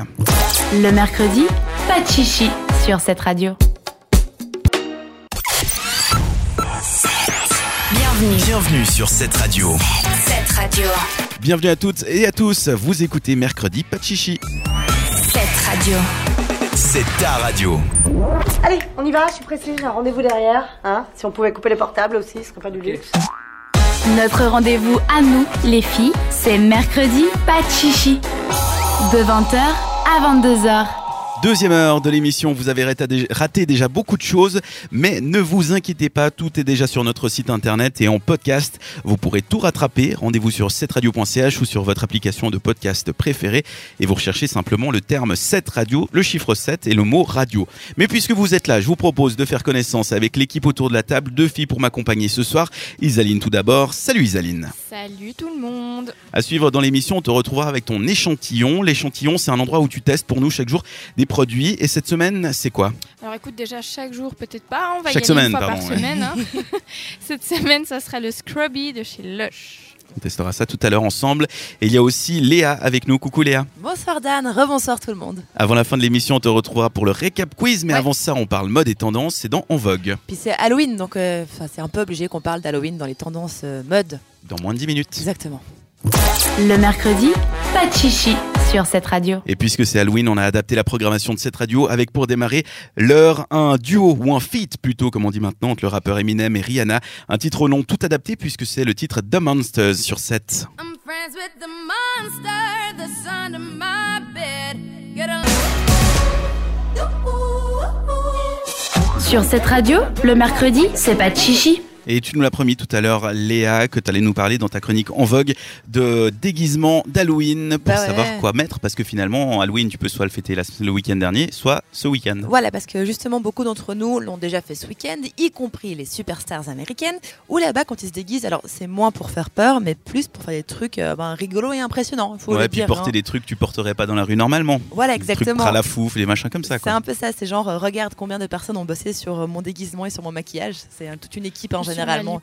Le mercredi, pas de chichi sur cette radio. Bienvenue. Bienvenue sur cette radio. Cette radio. Bienvenue à toutes et à tous, vous écoutez mercredi pas de chichi. Cette radio. C'est ta radio. Allez, on y va, je suis pressée, j'ai un rendez-vous derrière. Hein si on pouvait couper les portables aussi, ce serait pas du luxe. Notre rendez-vous à nous, les filles, c'est mercredi, pas de chichi. De 20h à 22h. Deuxième heure de l'émission, vous avez raté déjà beaucoup de choses, mais ne vous inquiétez pas, tout est déjà sur notre site internet et en podcast. Vous pourrez tout rattraper. Rendez-vous sur 7radio.ch ou sur votre application de podcast préférée et vous recherchez simplement le terme 7 radio, le chiffre 7 et le mot radio. Mais puisque vous êtes là, je vous propose de faire connaissance avec l'équipe autour de la table. Deux filles pour m'accompagner ce soir. Isaline tout d'abord. Salut Isaline. Salut tout le monde. À suivre dans l'émission, on te retrouvera avec ton échantillon. L'échantillon, c'est un endroit où tu testes pour nous chaque jour des produits. Et cette semaine, c'est quoi? Alors écoute, déjà chaque jour, peut-être pas, on va Chaque y aller semaine, une fois pardon, par ouais. semaine. hein. (laughs) (laughs) Cette semaine, ça sera le Scrubby de chez Lush. On testera ça tout à l'heure ensemble. Et il y a aussi Léa avec nous. Coucou Léa. Bonsoir Dan, rebonsoir tout le monde. Avant la fin de l'émission, on te retrouvera pour le récap quiz. Mais Ouais. avant ça, on parle mode et tendance. C'est dans En Vogue. Puis c'est Halloween, donc euh, c'est un peu obligé qu'on parle d'Halloween dans les tendances euh, mode. Dans moins de 10 minutes. Exactement. Le mercredi, pas de chichi sur cette radio. Et puisque c'est Halloween, on a adapté la programmation de cette radio avec pour démarrer l'heure un duo ou un feat plutôt comme on dit maintenant entre le rappeur Eminem et Rihanna. Un titre au nom tout adapté puisque c'est le titre The Monsters sur 7. I'm friends with the monster that's under my bed. Get a Sur cette radio, le mercredi, c'est pas de chichi. Et tu nous l'as promis tout à l'heure, Léa, que tu allais nous parler dans ta chronique en vogue de déguisement d'Halloween pour Bah ouais. savoir quoi mettre. Parce que finalement, Halloween, tu peux soit le fêter le week-end dernier, soit ce week-end. Voilà, parce que justement, beaucoup d'entre nous l'ont déjà fait ce week-end, y compris les superstars américaines, où là-bas, quand ils se déguisent, alors c'est moins pour faire peur, mais plus pour faire des trucs euh, ben, rigolos et impressionnants. Faut ouais, le puis dire, porter hein. des trucs que tu porterais pas dans la rue normalement. Voilà, Des exactement. à la fouf, des machins comme ça. C'est un peu ça, c'est genre, euh, regarde combien de personnes ont bossé sur euh, mon déguisement et sur mon maquillage. C'est euh, toute une équipe en La généralement.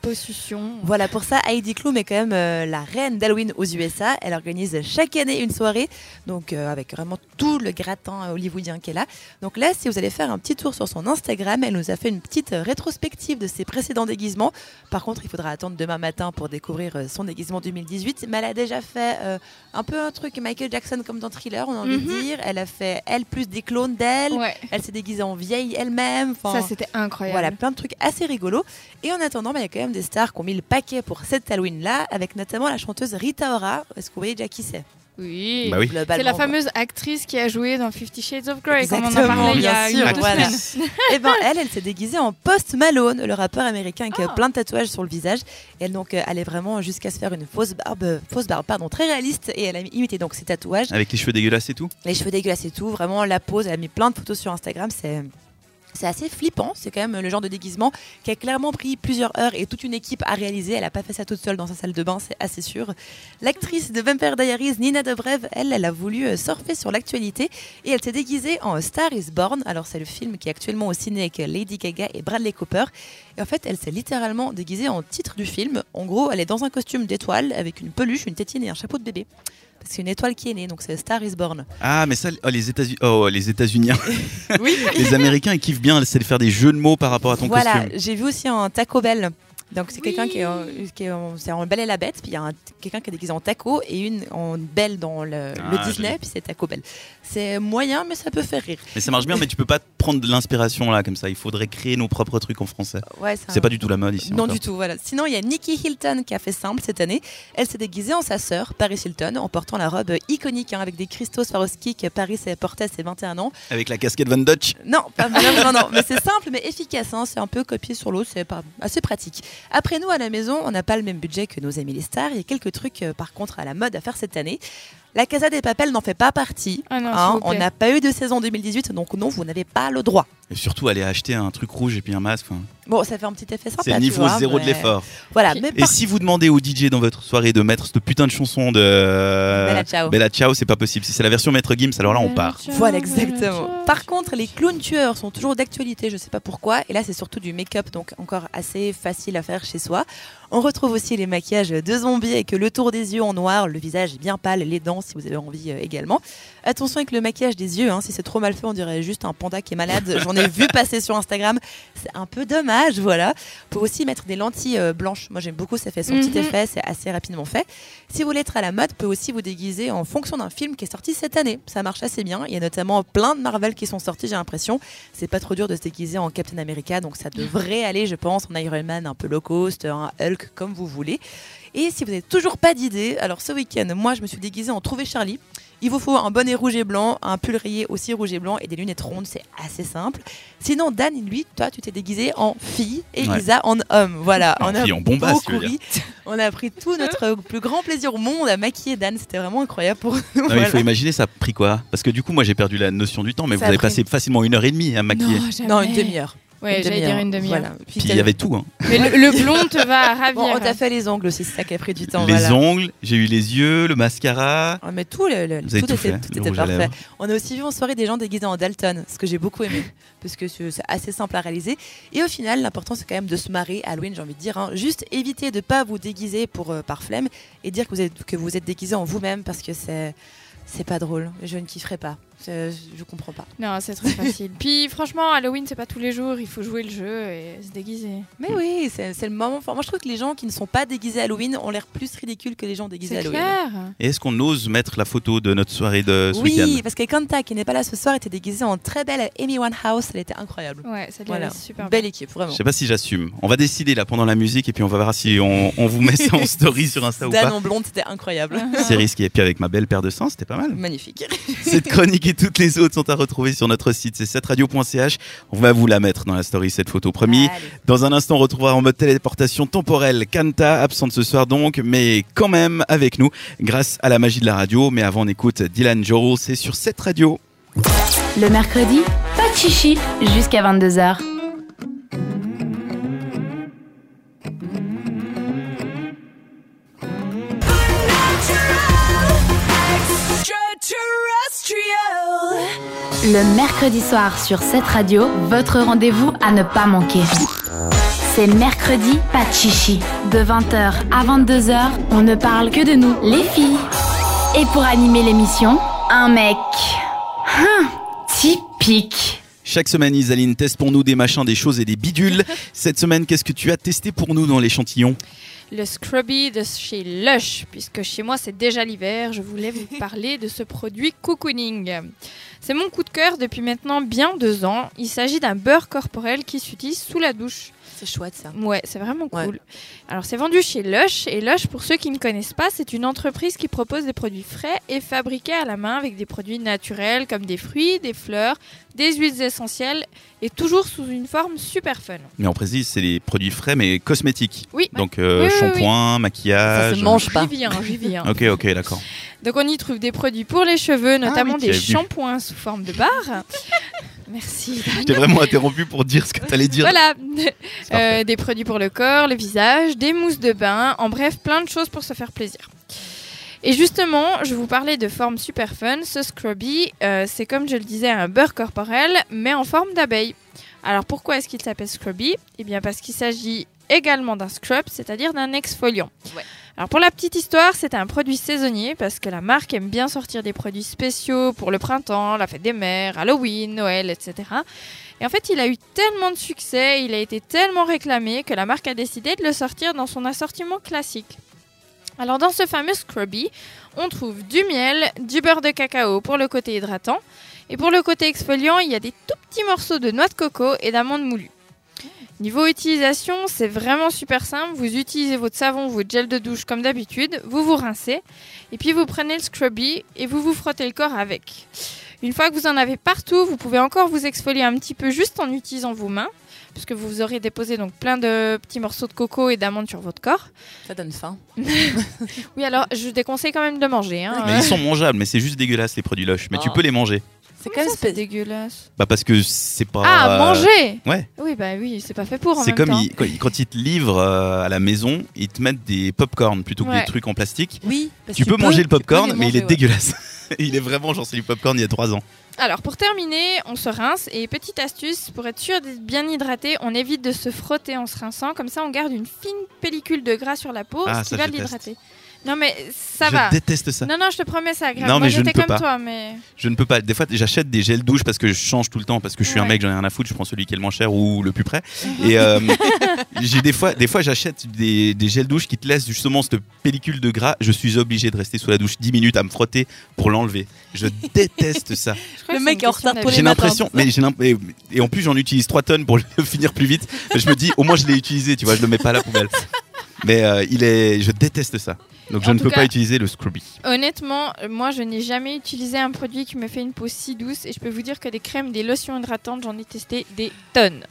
Voilà, pour ça, Heidi Klum est quand même euh, la reine d'Halloween aux USA. Elle organise chaque année une soirée, donc euh, avec vraiment tout le gratin euh, hollywoodien qu'elle a. Donc là, si vous allez faire un petit tour sur son Instagram, elle nous a fait une petite rétrospective de ses précédents déguisements. Par contre, il faudra attendre demain matin pour découvrir son déguisement 2018. Mais elle a déjà fait euh, un peu un truc Michael Jackson comme dans Thriller, on a envie de Mhm. dire. Elle a fait elle plus des clones d'elle. Ouais. Elle s'est déguisée en vieille elle-même. Enfin, Ça, c'était incroyable. voilà, plein de trucs assez rigolos. Et en attendant, bah, il y a quand même des stars qui ont mis le paquet pour cette Halloween-là, avec notamment la chanteuse Rita Ora. Est-ce que vous voyez déjà qui c'est? Oui, Bah oui. c'est la fameuse actrice qui a joué dans Fifty Shades of Grey, comme on en Exactement, parlait il y bien a sûr, une voilà. semaines. Eh ben elle, elle s'est déguisée en Post Malone, le rappeur américain avec euh, plein de tatouages sur le visage. Et elle donc euh, allait vraiment jusqu'à se faire une fausse barbe, euh, fausse barbe, pardon, très réaliste. Et elle a imité donc ses tatouages, Avec les cheveux dégueulasses et tout les cheveux dégueulasses et tout. Vraiment la pose. Elle a mis plein de photos sur Instagram. C'est c'est assez flippant, c'est quand même le genre de déguisement qui a clairement pris plusieurs heures et toute une équipe à réaliser. Elle n'a pas fait ça toute seule dans sa salle de bain, c'est assez sûr. L'actrice de Vampire Diaries, Nina Dobrev, elle, elle a voulu euh, surfer sur l'actualité et elle s'est déguisée en Star is Born. Alors c'est le film qui est actuellement au ciné avec Lady Gaga et Bradley Cooper. Et en fait, elle s'est littéralement déguisée en titre du film. En gros, elle est dans un costume d'étoile avec une peluche, une tétine et un chapeau de bébé. C'est une étoile qui est née, donc c'est Star is Born. Ah, mais ça, oh, les États-Unis, oh, les (laughs) Oui. (laughs) les Américains, ils kiffent bien, c'est de faire des jeux de mots par rapport à ton voilà, costume. j'ai vu aussi un Taco Bell. Donc c'est quelqu'un qui est, en- qui est en, c'est en Belle et la Bête, puis il y a un- quelqu'un qui est déguisé en taco et une en belle dans le, le Ah, Disney, puis c'est Taco Bell. C'est moyen, mais ça peut faire rire. Mais ça marche bien, mais tu peux pas prendre de l'inspiration là comme ça. Il faudrait créer nos propres trucs en français. Ouais, C'est pas du tout la mode ici. Non encore. du tout, voilà. Sinon, il y a Nikki Hilton qui a fait simple cette année. Elle s'est déguisée en sa sœur, Paris Hilton, en portant la robe iconique hein, avec des cristaux Swarovski que Paris porté à ses 21 ans. Avec la casquette Van Dutch. Non, pas malheureusement, non. (laughs) Mais c'est simple, mais efficace. hein. C'est un peu copié sur l'eau, c'est pas assez pratique. Après nous, à la maison, on n'a pas le même budget que nos amis les stars. Il y a quelques trucs, euh, par contre, à la mode à faire cette année. La Casa des Papel n'en fait pas partie. Ah non, hein. On n'a pas eu de saison 2018, donc non, vous n'avez pas le droit. Et surtout, aller acheter un truc rouge et puis un masque. Bon, ça fait un petit effet sympa. C'est niveau vois, zéro de l'effort. Voilà, mais Et par- si vous demandez au DJ dans votre soirée de mettre cette putain de chanson de Bella Ciao. Bella Ciao, c'est pas possible. Si c'est la version Maître Gims, alors là on part. Voilà, exactement. Par contre, les clowns tueurs sont toujours d'actualité, je sais pas pourquoi. Et là, c'est surtout du make-up, donc encore assez facile à faire chez soi. On retrouve aussi les maquillages de zombies avec le tour des yeux en noir, le visage bien pâle, les dents si vous avez envie euh, également. Attention avec le maquillage des yeux, hein, si c'est trop mal fait, on dirait juste un panda qui est malade. J'en ai vu passer sur Instagram. C'est un peu dommage, voilà. Vous pouvez aussi mettre des lentilles euh, blanches. Moi, j'aime beaucoup, ça fait son petit Mhm. effet, c'est assez rapidement fait. Si vous voulez être à la mode, pouvez aussi vous déguiser en fonction d'un film qui est sorti cette année. Ça marche assez bien. Il y a notamment plein de Marvel qui sont sortis, j'ai l'impression. C'est pas trop dur de se déguiser en Captain America, donc ça devrait aller, je pense, en Iron Man un peu low cost, un Hulk, comme vous voulez. Et si vous n'avez toujours pas d'idée, alors ce week-end, moi, je me suis déguisée en Trouver Charlie. Il vous faut un bonnet rouge et blanc, un pull rayé aussi rouge et blanc et des lunettes rondes, c'est assez simple. Sinon, Dan, lui, toi, tu t'es déguisé en fille et Ouais. Lisa en homme. Voilà, En on a fille, en bombasse, beaucoup ri. On a pris tout notre (laughs) plus grand plaisir au monde à maquiller Dan. C'était vraiment incroyable pour nous. Non, Voilà. il faut imaginer, ça a pris quoi? Parce que du coup, moi j'ai perdu la notion du temps, mais Ça vous avez pris passé facilement une heure et demie à maquiller. Non, une demi-heure. Ouais, j'allais dire une demi-heure. Voilà. Puis il y avait tout. hein. Mais le, le blond te va (laughs) ravir. Bon, on t'a fait les ongles aussi, c'est ça qui a pris du temps. les voilà. ongles, j'ai eu les yeux, le mascara. Ah, mais tout, le, tout tout était, tout parfait. On a aussi vu en soirée des gens déguisés en Dalton, ce que j'ai beaucoup aimé, (laughs) parce que c'est assez simple à réaliser. Et au final, l'important c'est quand même de se marrer. Halloween, j'ai envie de dire, hein. juste éviter de pas vous déguiser pour euh, par flemme et dire que vous êtes que vous êtes déguisé en vous-même parce que c'est c'est pas drôle. Je ne kifferai pas. Je comprends pas. Non, c'est trop (laughs) facile. Puis franchement, Halloween, c'est pas tous les jours. Il faut jouer le jeu et se déguiser. Mais oui, c'est c'est le moment. fort. Moi, je trouve que les gens qui ne sont pas déguisés à Halloween ont l'air plus ridicules que les gens déguisés à C'est Halloween. clair. Et est-ce qu'on ose mettre la photo de notre soirée de ce Oui, parce que Kanta, qui n'est pas là ce soir, était déguisée en très belle Amy Winehouse. Elle était incroyable. Ouais, ça Voilà. super Belle bien. équipe, vraiment. Je sais pas si j'assume. On va décider là pendant la musique et puis on va voir si on, on vous met ça en story sur Insta ou Dan pas. en blonde, c'était incroyable. C'est risqué. Et puis avec ma belle paire de seins, c'était pas mal. Magnifique. Cette chronique et toutes les autres sont à retrouver sur notre site, c'est setradio.ch. On va vous la mettre dans la story, cette photo, promis. Allez. Dans un instant, on retrouvera en mode téléportation temporelle Kanta, absente ce soir donc, mais quand même avec nous, grâce à la magie de la radio. Mais avant, on écoute Dylan Joel, c'est sur cette radio. Le mercredi, pas de chichi jusqu'à 22h. Le mercredi soir sur cette radio, votre rendez-vous à ne pas manquer. C'est mercredi, pas de chichi. De 20h à 22h, on ne parle que de nous, les filles. Et pour animer l'émission, un mec. Hum, typique. Chaque semaine, Isaline teste pour nous des machins, des choses et des bidules. Cette semaine, qu'est-ce que tu as testé pour nous dans l'échantillon? Le Scrubby de chez Lush, puisque chez moi c'est déjà l'hiver, je voulais vous (laughs) parler de ce produit cocooning. C'est mon coup de cœur depuis maintenant bien deux ans. Il s'agit d'un beurre corporel qui s'utilise sous la douche. C'est chouette ça. Ouais, c'est vraiment cool. Alors c'est vendu chez Lush et Lush, pour ceux qui ne connaissent pas, c'est une entreprise qui propose des produits frais et fabriqués à la main avec des produits naturels comme des fruits, des fleurs, des huiles essentielles et toujours sous une forme super fun. Mais on précise, c'est les produits frais mais cosmétiques. Oui. Donc euh, Oui, oui, oui. shampoing, maquillage. J'y viens, j'y viens. Ok, ok, d'accord. Donc on y trouve des produits pour les cheveux, notamment oui, tu des shampoings sous forme de barre. (laughs) Merci. Je t'ai vraiment interrompu pour dire ce que t'allais dire. Voilà, Euh, des produits pour le corps, le visage, des mousses de bain, en bref, plein de choses pour se faire plaisir. Et justement, je vous parlais de forme super fun. Ce Scrubby, euh, c'est comme je le disais un beurre corporel, mais en forme d'abeille. Alors pourquoi est-ce qu'il s'appelle Scrubby? Eh bien parce qu'il s'agit également d'un scrub, c'est-à-dire d'un exfoliant. Alors pour la petite histoire, c'est un produit saisonnier parce que la marque aime bien sortir des produits spéciaux pour le printemps, la fête des mères, Halloween, Noël, etc. Et en fait, il a eu tellement de succès, il a été tellement réclamé que la marque a décidé de le sortir dans son assortiment classique. Alors dans ce fameux Scrubby, on trouve du miel, du beurre de cacao pour le côté hydratant, et pour le côté exfoliant, il y a des tout petits morceaux de noix de coco et d'amandes moulues. Niveau utilisation, c'est vraiment super simple. Vous utilisez votre savon, votre gel de douche comme d'habitude, vous vous rincez, et puis vous prenez le Scrubby et vous vous frottez le corps avec. Une fois que vous en avez partout, vous pouvez encore vous exfolier un petit peu juste en utilisant vos mains, puisque vous aurez déposé donc plein de petits morceaux de coco et d'amandes sur votre corps. Ça donne faim. (laughs) Oui, alors je déconseille quand même de manger. hein. Mais ils sont mangeables, mais c'est juste dégueulasse les produits Lush. Mais tu Oh. peux les manger. C'est quand même c'est dégueulasse? Bah parce que c'est pas. Ah, euh, manger Ouais. Oui, bah oui, c'est pas fait pour C'est comme ils- quand, ils- te livrent euh, à la maison, ils te mettent des popcorn plutôt que Ouais. des trucs en plastique. Oui. parce Tu que peux manger le tu popcorn, mais il est ouais. dégueulasse. (laughs) il est vraiment genre c'est du popcorn il y a 3 ans. Alors pour terminer, on se rince et petite astuce pour être sûr d'être bien hydraté, on évite de se frotter en se rinçant, comme ça on garde une fine pellicule de gras sur la peau, Ah, ce qui ça, va l'hydrater. Non mais ça Je va. déteste ça. Non non, je te promets c'est agréable. Non, Moi mais je ne j'étais peux comme pas. toi, mais Je ne peux pas. Des fois, j'achète des gels douche parce que je change tout le temps parce que je suis un mec, j'en ai rien à foutre. Je prends celui qui est le moins cher ou le plus près. Et euh, (laughs) j'ai des fois, des fois, j'achète des, des gels douche qui te laissent justement cette pellicule de gras. Je suis obligé de rester sous la douche 10 minutes à me frotter pour l'enlever. Je (laughs) déteste ça. Le mec est en retard pour les J'ai l'impression, mais j'ai et en plus j'en utilise 3 tonnes pour (laughs) le finir plus vite. Je me dis, au moins je l'ai utilisé, tu vois, je le mets pas à la poubelle. Mais euh, il est, je déteste ça. Donc je En ne peux cas- pas utiliser le Scrubby. honnêtement, euh, moi je n'ai jamais utilisé un produit qui me fait une peau si douce et je peux vous dire que des crèmes, des lotions hydratantes, j'en ai testé des tonnes.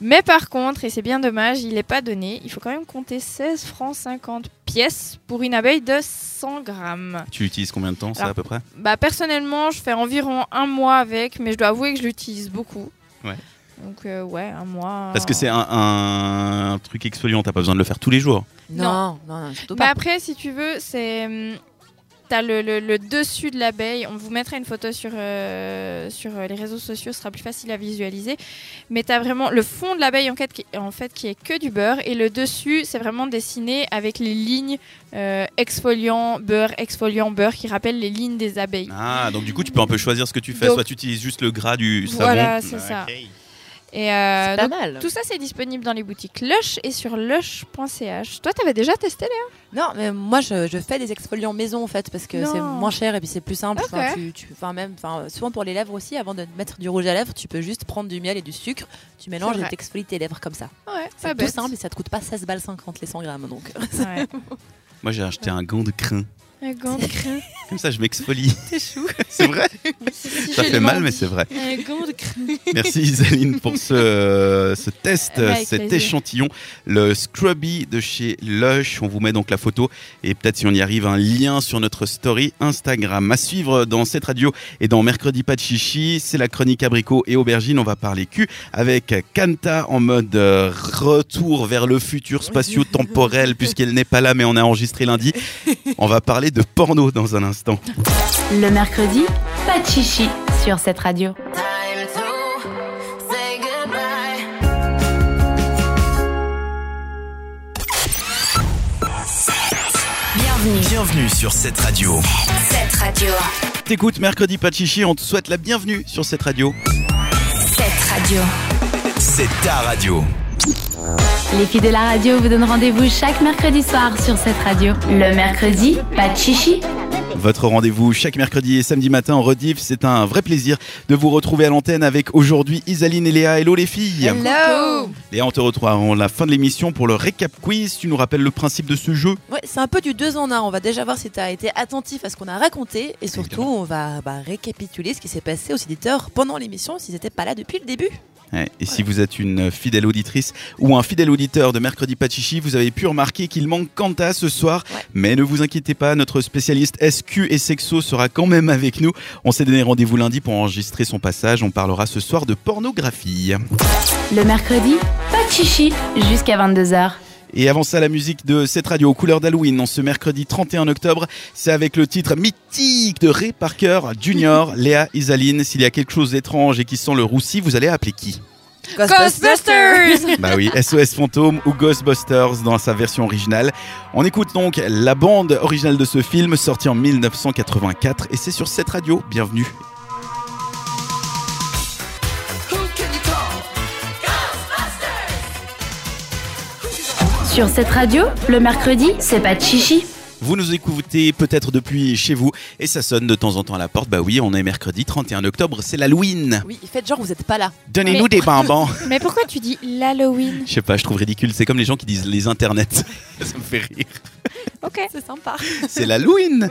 Mais par contre, et c'est bien dommage, il n'est pas donné, il faut quand même compter 16 francs 50 pièces pour une abeille de 100 grammes. Tu l'utilises combien de temps, ça Alors, à peu près? Bah personnellement, je fais environ un mois avec, mais je dois avouer que je l'utilise beaucoup. Ouais. Donc euh, ouais, un mois. Parce que c'est un, un truc exfoliant, t'as pas besoin de le faire tous les jours. Non, non, non, surtout Bah pas. après, si tu veux, c'est. hum, T'as le, le- le dessus de l'abeille. On vous mettra une photo sur, euh, sur euh, les réseaux sociaux, ce sera plus facile à visualiser. Mais t'as vraiment le fond de l'abeille en fait, qui, en fait qui est que du beurre. Et le dessus, c'est vraiment dessiné avec les lignes euh, exfoliant, beurre, exfoliant, beurre qui rappellent les lignes des abeilles. Ah, donc du coup, tu peux un peu choisir ce que tu fais. Donc- Soit tu utilises juste le gras du savon. Voilà, c'est Ok. Et euh, pas donc, mal. tout ça, c'est disponible dans les boutiques Lush et sur lush.ch. Toi, t'avais déjà testé, Léa? Non, mais moi je, je fais des exfoliants maison en fait parce que c'est moins cher et puis c'est plus simple. Ok. Enfin, tu, tu- enfin, même, enfin, souvent pour les lèvres aussi, avant de mettre du rouge à lèvres, tu peux juste prendre du miel et du sucre, tu mélanges et t'exfolies tes lèvres comme ça. Ouais, pas C'est tout bête. simple et ça te coûte pas 16 balles 50 les 100 grammes donc. Ouais. (laughs) Moi, j'ai acheté un gant de crin. Un gant de crin. Comme ça, je m'exfolie. (laughs) C'est chou. c'est vrai? Si, Ça fait mal, mais c'est vrai. Un gant de crin. Merci Isaline pour ce, euh, ce test, cet plaisir. échantillon. Le Scrubby de chez Lush. On vous met donc la photo et peut-être si on y arrive un lien sur notre story Instagram. À suivre dans cette radio et dans Mercredi Pas de Chichi, c'est la chronique abricot et aubergine. On va parler cul avec Kanta en mode euh, retour vers le futur spatio-temporel puisqu'elle n'est pas là mais on a enregistré lundi. (laughs) On va parler de porno dans un instant. Le mercredi, pas de chichi sur cette radio. Bienvenue. Bienvenue sur cette radio. Cette radio. T'écoutes Mercredi Pas de Chichi, on te souhaite la bienvenue sur cette radio. Cette radio. C'est ta radio. Les filles de la radio vous donnent rendez-vous chaque mercredi soir sur cette radio. Le mercredi, pas de chichi Votre rendez-vous chaque mercredi et samedi matin en rediff, c'est un vrai plaisir de vous retrouver à l'antenne avec aujourd'hui Isaline et Léa. Hello les filles Hello Léa, on te retrouve avant la fin de l'émission pour le récap quiz. Tu nous rappelles le principe de ce jeu Ouais, c'est un peu du deux en un. On va déjà voir si tu as été attentif à ce qu'on a raconté et surtout, on va bah, récapituler ce qui s'est passé aux éditeurs pendant l'émission s'ils n'étaient pas là depuis le début. Ouais, Et si vous êtes une fidèle auditrice ou un fidèle auditeur de Mercredi Pachichi, vous avez pu remarquer qu'il manque Quanta ce soir. Mais ne vous inquiétez pas, notre spécialiste SQ et Sexo sera quand même avec nous. On s'est donné rendez-vous lundi pour enregistrer son passage. On parlera ce soir de pornographie. Le mercredi, pas de chichi jusqu'à 22h. Et avant ça, la musique de cette radio aux couleurs d'Halloween en ce mercredi 31 octobre, c'est avec le titre mythique de Ray Parker Jr. (laughs) Léa Isaline. S'il y a quelque chose d'étrange et qui sent le roussi, vous allez appeler qui? Ghostbusters (laughs) Bah oui, SOS Fantôme ou Ghostbusters dans sa version originale. On écoute donc la bande originale de ce film sorti en 1984 et c'est sur cette radio. Bienvenue. Sur cette radio, le mercredi, c'est pas de chichi. Vous nous écoutez peut-être depuis chez vous et ça sonne de temps en temps à la porte. Bah oui, on est mercredi 31 octobre, c'est l'Halloween. Oui, faites genre vous n'êtes pas là. Donnez-nous Mais- des bonbons. (laughs) Mais pourquoi tu dis l'Halloween? Je sais pas, je trouve ridicule. C'est comme les gens qui disent les internets. (laughs) ça me fait rire. Ok. (laughs) C'est sympa. C'est l'Halloween.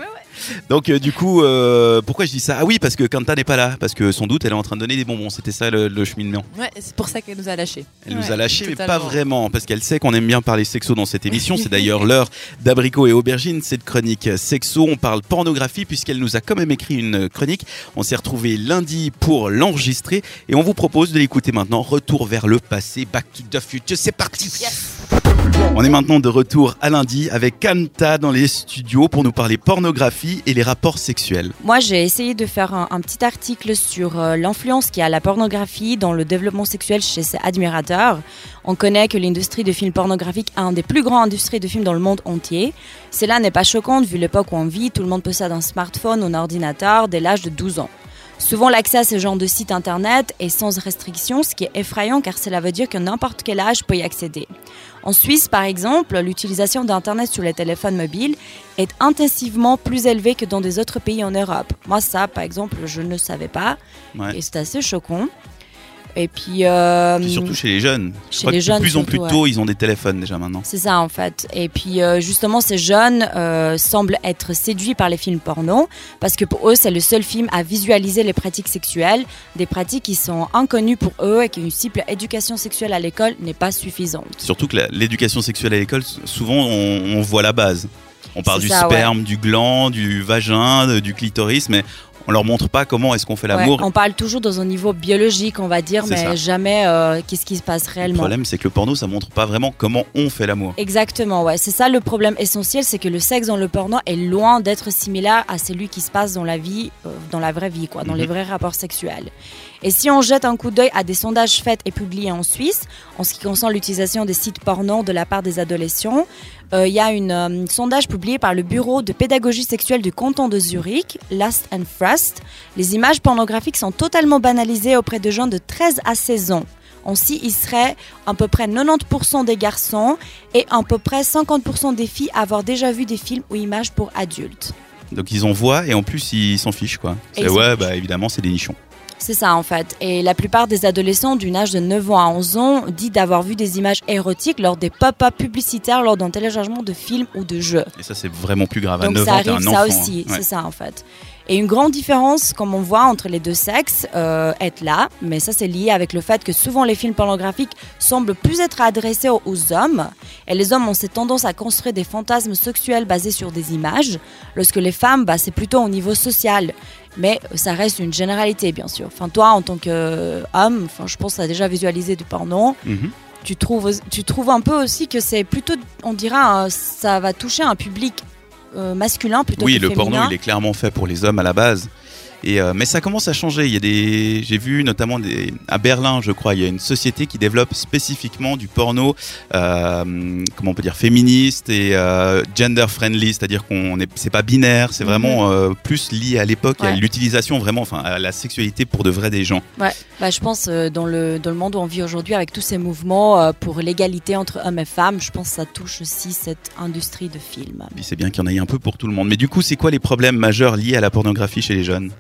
Donc euh, du coup, euh, pourquoi je dis ça? Ah oui, parce que Kanta n'est pas là, parce que sans doute elle est en train de donner des bonbons. C'était ça le, le cheminement. Ouais, c'est pour ça qu'elle nous a lâchés. Elle nous Ouais, a lâchés, mais pas vraiment, parce qu'elle sait qu'on aime bien parler sexo dans cette émission. C'est (laughs) d'ailleurs l'heure d'abricot et aubergine, cette chronique sexo. On parle pornographie, puisqu'elle nous a quand même écrit une chronique. On s'est retrouvé lundi pour l'enregistrer, et on vous propose de l'écouter maintenant. Retour vers le passé, Back to the Future, c'est parti On est maintenant de retour à lundi avec Kanta dans les studios pour nous parler pornographie et les rapports sexuels. Moi, j'ai essayé de faire un, petit article sur euh, l'influence qu'a la pornographie dans le développement sexuel chez ses admirateurs. On connaît que l'industrie de films pornographiques est un des plus grandes industries de films dans le monde entier. Cela n'est pas choquant vu l'époque où on vit. Tout le monde possède un smartphone ou un ordinateur dès l'âge de 12 ans. Souvent, l'accès à ce genre de site internet est sans restriction, ce qui est effrayant car cela veut dire que n'importe quel âge peut y accéder. En Suisse, par exemple, l'utilisation d'Internet sur les téléphones mobiles est intensivement plus élevée que dans des autres pays en Europe. Moi, ça, par exemple, je ne savais pas. Ouais. Et c'est assez choquant. Et puis... euh, Puis surtout chez les jeunes. Je chez crois les que jeunes de plus en plus tôt, ouais. ils ont des téléphones déjà maintenant. c'est ça en fait. Et puis euh, justement, ces jeunes euh, semblent être séduits par les films porno parce que pour eux, c'est le seul film à visualiser les pratiques sexuelles, des pratiques qui sont inconnues pour eux et qu'une simple éducation sexuelle à l'école n'est pas suffisante. Surtout que l'éducation sexuelle à l'école, souvent on, on voit la base. On parle du ça, ouais. sperme, du gland, du vagin, du clitoris, mais on leur montre pas comment est-ce qu'on fait l'amour. Ouais, on parle toujours dans un niveau biologique, on va dire, mais ça. jamais euh, qu'est-ce qui se passe Le réellement. problème, c'est que le porno, ça montre pas vraiment comment on fait l'amour. Exactement, ouais. C'est ça le problème essentiel, c'est que le sexe dans le porno est loin d'être similaire à celui qui se passe dans la vie, euh, dans la vraie vie, quoi, dans Mhm. les vrais rapports sexuels. Et si on jette un coup d'œil à des sondages faits et publiés en Suisse, en ce qui concerne l'utilisation des sites porno de la part des adolescents, euh, il y a une, euh, un sondage publié par le Bureau de pédagogie sexuelle du canton de Zurich, Last and Frost. Les images pornographiques sont totalement banalisées auprès de gens de 13 à 16 ans. Ainsi, il serait à peu près 90% des garçons et à peu près 50% des filles à avoir déjà vu des films ou images pour adultes. Donc ils en voient et en plus ils s'en fichent quoi. Ouais, bah évidemment, c'est des nichons. C'est ça en fait. Et la plupart des adolescents d'une âge de 9 ans à 11 ans disent d'avoir vu des images érotiques lors des pop-up publicitaires lors d'un téléchargement de films ou de jeux. Et ça, c'est vraiment plus grave. à Donc 9 ça ans, arrive un ça enfant, aussi, hein. Ouais. c'est ça en fait. Et une grande différence, comme on voit, entre les deux sexes euh, est là, mais ça c'est lié avec le fait que souvent les films pornographiques semblent plus être adressés aux, aux hommes, et les hommes ont cette tendance à construire des fantasmes sexuels basés sur des images, lorsque les femmes, bah, c'est plutôt au niveau social. Mais ça reste une généralité, bien sûr. Enfin, toi, en tant qu'homme, enfin, je pense que tu as déjà visualisé du porno. Mhm. Tu trouves, tu trouves un peu aussi que c'est plutôt, on dira, euh, ça va toucher un public euh, masculin plutôt Oui, que le porno, il est clairement fait pour les hommes à la base. Et euh, mais ça commence à changer. Il y a des, j'ai vu notamment des, à Berlin, je crois, il y a une société qui développe spécifiquement du porno, euh, comment on peut dire, féministe et euh, gender friendly, c'est-à-dire qu'on est, c'est pas binaire, c'est vraiment euh, plus lié à l'époque, à Ouais. l'utilisation vraiment, enfin, à la sexualité pour de vrai des gens. Ouais, bah, je pense dans, le, dans le monde où on vit aujourd'hui, avec tous ces mouvements pour l'égalité entre hommes et femmes, je pense que ça touche aussi cette industrie de films. C'est bien qu'il y en ait un peu pour tout le monde. Mais du coup, c'est quoi les problèmes majeurs liés à la pornographie chez les jeunes?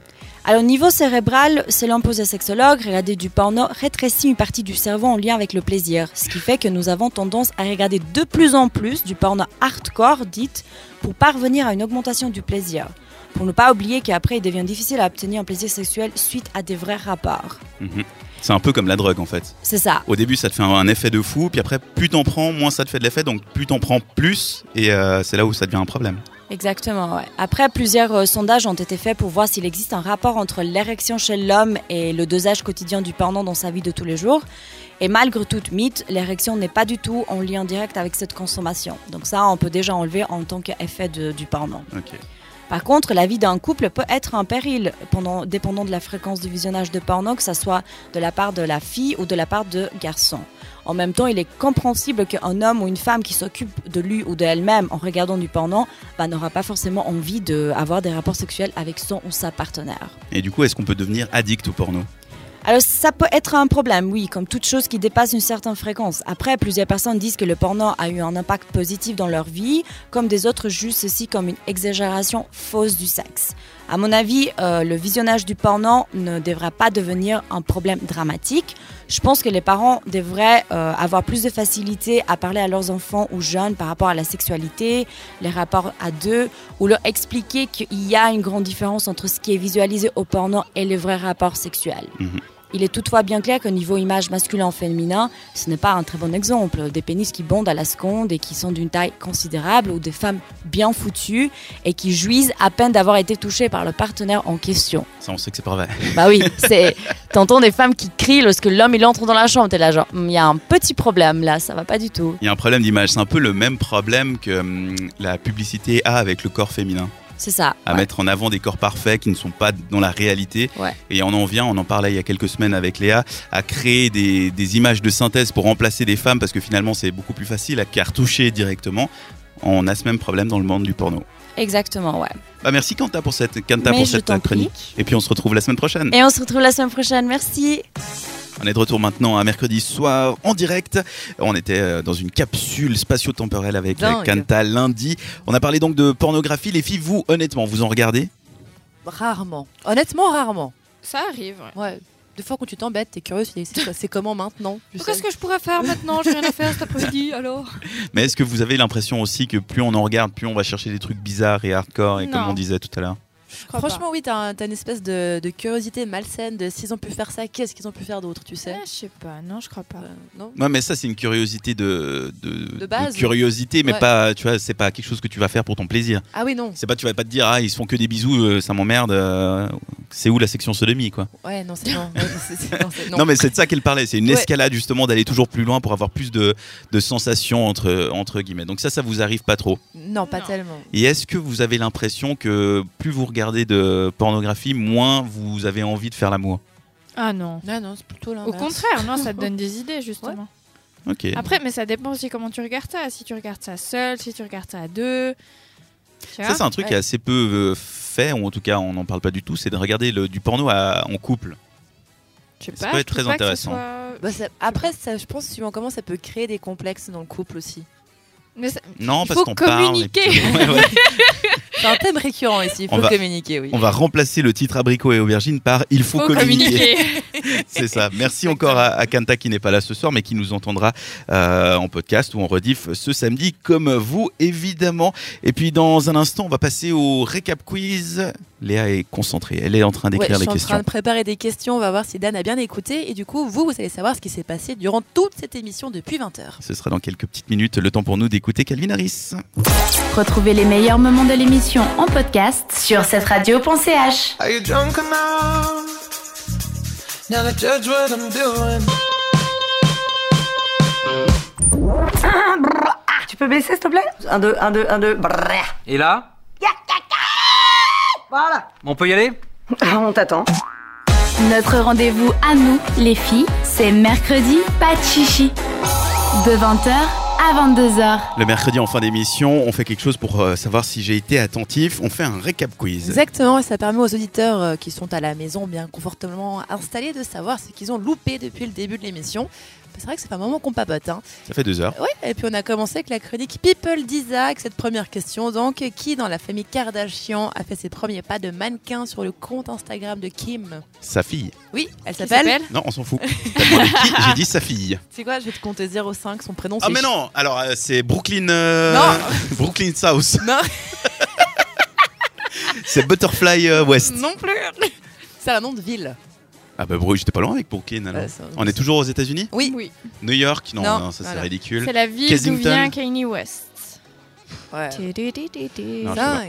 Alors, au niveau cérébral, selon posé sexologue, regarder du porno rétrécit une partie du cerveau en lien avec le plaisir, ce qui fait que nous avons tendance à regarder de plus en plus du porno hardcore, dite, pour parvenir à une augmentation du plaisir. Pour ne pas oublier qu'après, il devient difficile à obtenir un plaisir sexuel suite à des vrais rapports. Mhm. C'est un peu comme la drogue en fait. C'est ça. Au début, ça te fait un, un effet de fou, puis après, plus t'en prends, moins ça te fait de l'effet, donc plus t'en prends plus, et euh, c'est là où ça devient un problème. Exactement, ouais. Après, plusieurs euh, sondages ont été faits pour voir s'il existe un rapport entre l'érection chez l'homme et le dosage quotidien du porno dans sa vie de tous les jours. Et malgré toute mythe, l'érection n'est pas du tout en lien direct avec cette consommation. Donc ça, on peut déjà enlever en tant qu'effet du porno. Ok. Par contre, la vie d'un couple peut être un péril, pendant, dépendant de la fréquence du visionnage de porno, que ce soit de la part de la fille ou de la part de garçon. En même temps, il est compréhensible qu'un homme ou une femme qui s'occupe de lui ou d'elle-même en regardant du porno bah, n'aura pas forcément envie d'avoir des rapports sexuels avec son ou sa partenaire. Et du coup, est-ce qu'on peut devenir addict au porno? Alors ça peut être un problème, oui, comme toute chose qui dépasse une certaine fréquence. Après, plusieurs personnes disent que le porno a eu un impact positif dans leur vie, comme des autres jugent ceci comme une exagération fausse du sexe. À mon avis, euh, le visionnage du porno ne devrait pas devenir un problème dramatique. Je pense que les parents devraient euh, avoir plus de facilité à parler à leurs enfants ou jeunes par rapport à la sexualité, les rapports à deux, ou leur expliquer qu'il y a une grande différence entre ce qui est visualisé au porno et les vrais rapports sexuels. Mhm. Il est toutefois bien clair qu'au niveau image masculin-féminin, ce n'est pas un très bon exemple. Des pénis qui bondent à la seconde et qui sont d'une taille considérable ou des femmes bien foutues et qui jouissent à peine d'avoir été touchées par le partenaire en question. Ça, on sait que c'est pas vrai. Bah oui, (laughs) c'est. T'entends des femmes qui crient lorsque l'homme il entre dans la chambre. T'es là genre, il y a un petit problème là, ça va pas du tout. Il y a un problème d'image. C'est un peu le même problème que hum, la publicité a avec le corps féminin. C'est ça. À ouais. mettre en avant des corps parfaits qui ne sont pas dans la réalité. Ouais. Et on en vient, on en parlait il y a quelques semaines avec Léa, à créer des, des images de synthèse pour remplacer des femmes parce que finalement c'est beaucoup plus facile à cartoucher directement. On a ce même problème dans le monde du porno. Exactement, ouais. Bah merci Kanta pour cette, Kanta Mais pour cette chronique. Et puis on se retrouve la semaine prochaine. Et on se retrouve la semaine prochaine. Merci. On est de retour maintenant à mercredi soir en direct. On était euh, dans une capsule spatio-temporelle avec Dingue. Kanta lundi. On a parlé donc de pornographie. Les filles, vous, honnêtement, vous en regardez? Rarement. Honnêtement, rarement. Ça arrive, ouais. Ouais. Des fois, quand tu t'embêtes, t'es curieux, c'est comment maintenant Qu'est-ce que je pourrais faire maintenant? J'ai rien à faire cet après-midi, (laughs) alors Mais est-ce que vous avez l'impression aussi que plus on en regarde, plus on va chercher des trucs bizarres et hardcore et Non. comme on disait tout à l'heure? Franchement, oui, t'as un- t'as une espèce de, de curiosité malsaine de s'ils ont pu faire ça, qu'est-ce qu'ils ont pu faire d'autre, tu sais Ah, Je sais pas, non, je crois pas. Euh, non Ouais, mais ça c'est une curiosité de, de, De base. curiosité, mais Ouais. pas, tu vois, c'est pas quelque chose que tu vas faire pour ton plaisir. Ah oui, non. C'est pas, tu vas pas te dire, ah, ils se font que des bisous, euh, ça m'emmerde. euh, c'est où la section sodomie, quoi Ouais, non, c'est non. (laughs) Ouais, non, Non, mais c'est de ça qu'elle parlait. C'est une Ouais. escalade justement d'aller toujours plus loin pour avoir plus de, de sensations entre, entre guillemets. Donc ça, ça vous arrive pas trop. Non, pas tellement. Et est-ce que vous avez l'impression que plus vous regardez de pornographie, moins vous avez envie de faire l'amour Ah non. Non, non, c'est plutôt Au contraire, non, ça te donne des idées, justement. Ok. Après, mais ça dépend aussi comment tu regardes ça. Si tu regardes ça seul, si tu regardes ça à deux. Ça, c'est un truc qui est assez peu euh, fait, ou en tout cas, on n'en parle pas du tout. C'est de regarder le, du porno à- en couple. Je sais Ça peut être très pas intéressant. soit- Bah, ça- après, ça, je pense, suivant comment ça peut créer des complexes dans le couple aussi. Mais ça- Non, Il parce faut qu'on parle. et communiquer. puis- Ouais, ouais. C'est un thème récurrent ici, il On faut va- communiquer, oui. On va remplacer le titre abricot et aubergine par Il faut, Faut communiquer. communiquer. C'est ça. Merci encore à, à Kanta qui n'est pas là ce soir, mais qui nous entendra euh, en podcast ou en rediff ce samedi, comme vous, évidemment. Et puis, dans un instant, on va passer au récap quiz. Léa est concentrée. Elle est en train Ouais, d'écrire je les suis en questions. train de préparer des questions, on va voir si Dan a bien écouté. Et du coup, vous, vous allez savoir ce qui s'est passé durant toute cette émission depuis 20h. Ce sera dans quelques petites minutes. Le temps pour nous d'écouter Calvin Harris. Retrouvez les meilleurs moments de l'émission en podcast sur cette radio.ch. Are you drunk enough? Now to judge what I'm doing. Tu peux baisser, s'il te plaît? Un, deux, un, deux, un, deux. brrr. Et là? Voilà. On peut y aller (laughs) On t'attend. Notre rendez-vous à nous, les filles, c'est mercredi, pas de chichi. De 20h à 22h. Le mercredi en fin d'émission, on fait quelque chose pour euh, savoir si j'ai été attentif. On fait un récap quiz. Exactement, et ça permet aux auditeurs euh, qui sont à la maison bien confortablement installés de savoir ce qu'ils ont loupé depuis le début de l'émission. C'est vrai que c'est pas un moment qu'on papote. Hein. Ça fait deux heures. Oui, et puis on a commencé avec la chronique People d'Isaac, cette première question. Donc, qui dans la famille Kardashian a fait ses premiers pas de mannequin sur le compte Instagram de Kim? Sa fille. Oui, elle s'appelle Non, on s'en fout. T'as demandé qui J'ai dit sa fille. C'est quoi? Je vais te compter 05, son prénom Ah mais non Alors euh, c'est Brooklyn... euh, Non. (laughs) Brooklyn South. Non, (laughs) (laughs) C'est Butterfly euh, West. non plus C'est un nom de ville. Ah bah bro, j'étais pas loin avec Brooklyn alors. Ouais, ça- On est toujours aux États-Unis Oui. Oui. New York Non, Non, non, ça c'est voilà. ridicule. C'est la ville d'où Kensington. vient Kanye West. Ouais. Tididididi. Non, je sais pas.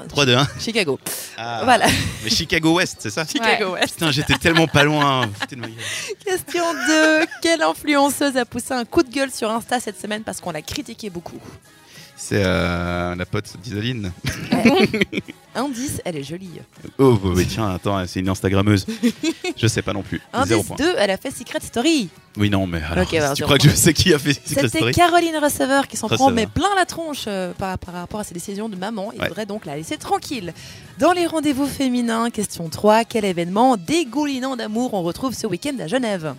5, 3 2 1. Chicago. Ah. Voilà. Mais Chicago West, c'est ça (laughs) Chicago West. Putain, j'étais tellement pas loin. Foutez de ma gueule. Question 2. Quelle influenceuse a poussé un coup de gueule sur Insta cette semaine parce qu'on l'a critiqué beaucoup? C'est euh, la pote d'Isaline. (laughs) Indice, elle est jolie. Oh oui, tiens, attends, c'est une Instagrammeuse. (laughs) Je sais pas non plus. Indice point. 2, elle a fait Secret Story. Oui, non, mais alors, bah, tu crois que je sais qui a fait Secret C'était Story Caroline Receveur qui s'en prend mais plein la tronche euh, par, par rapport à ses décisions de maman. Il Ouais. faudrait donc la laisser tranquille. Dans les rendez-vous féminins, question 3. Quel événement dégoulinant d'amour on retrouve ce week-end à Genève?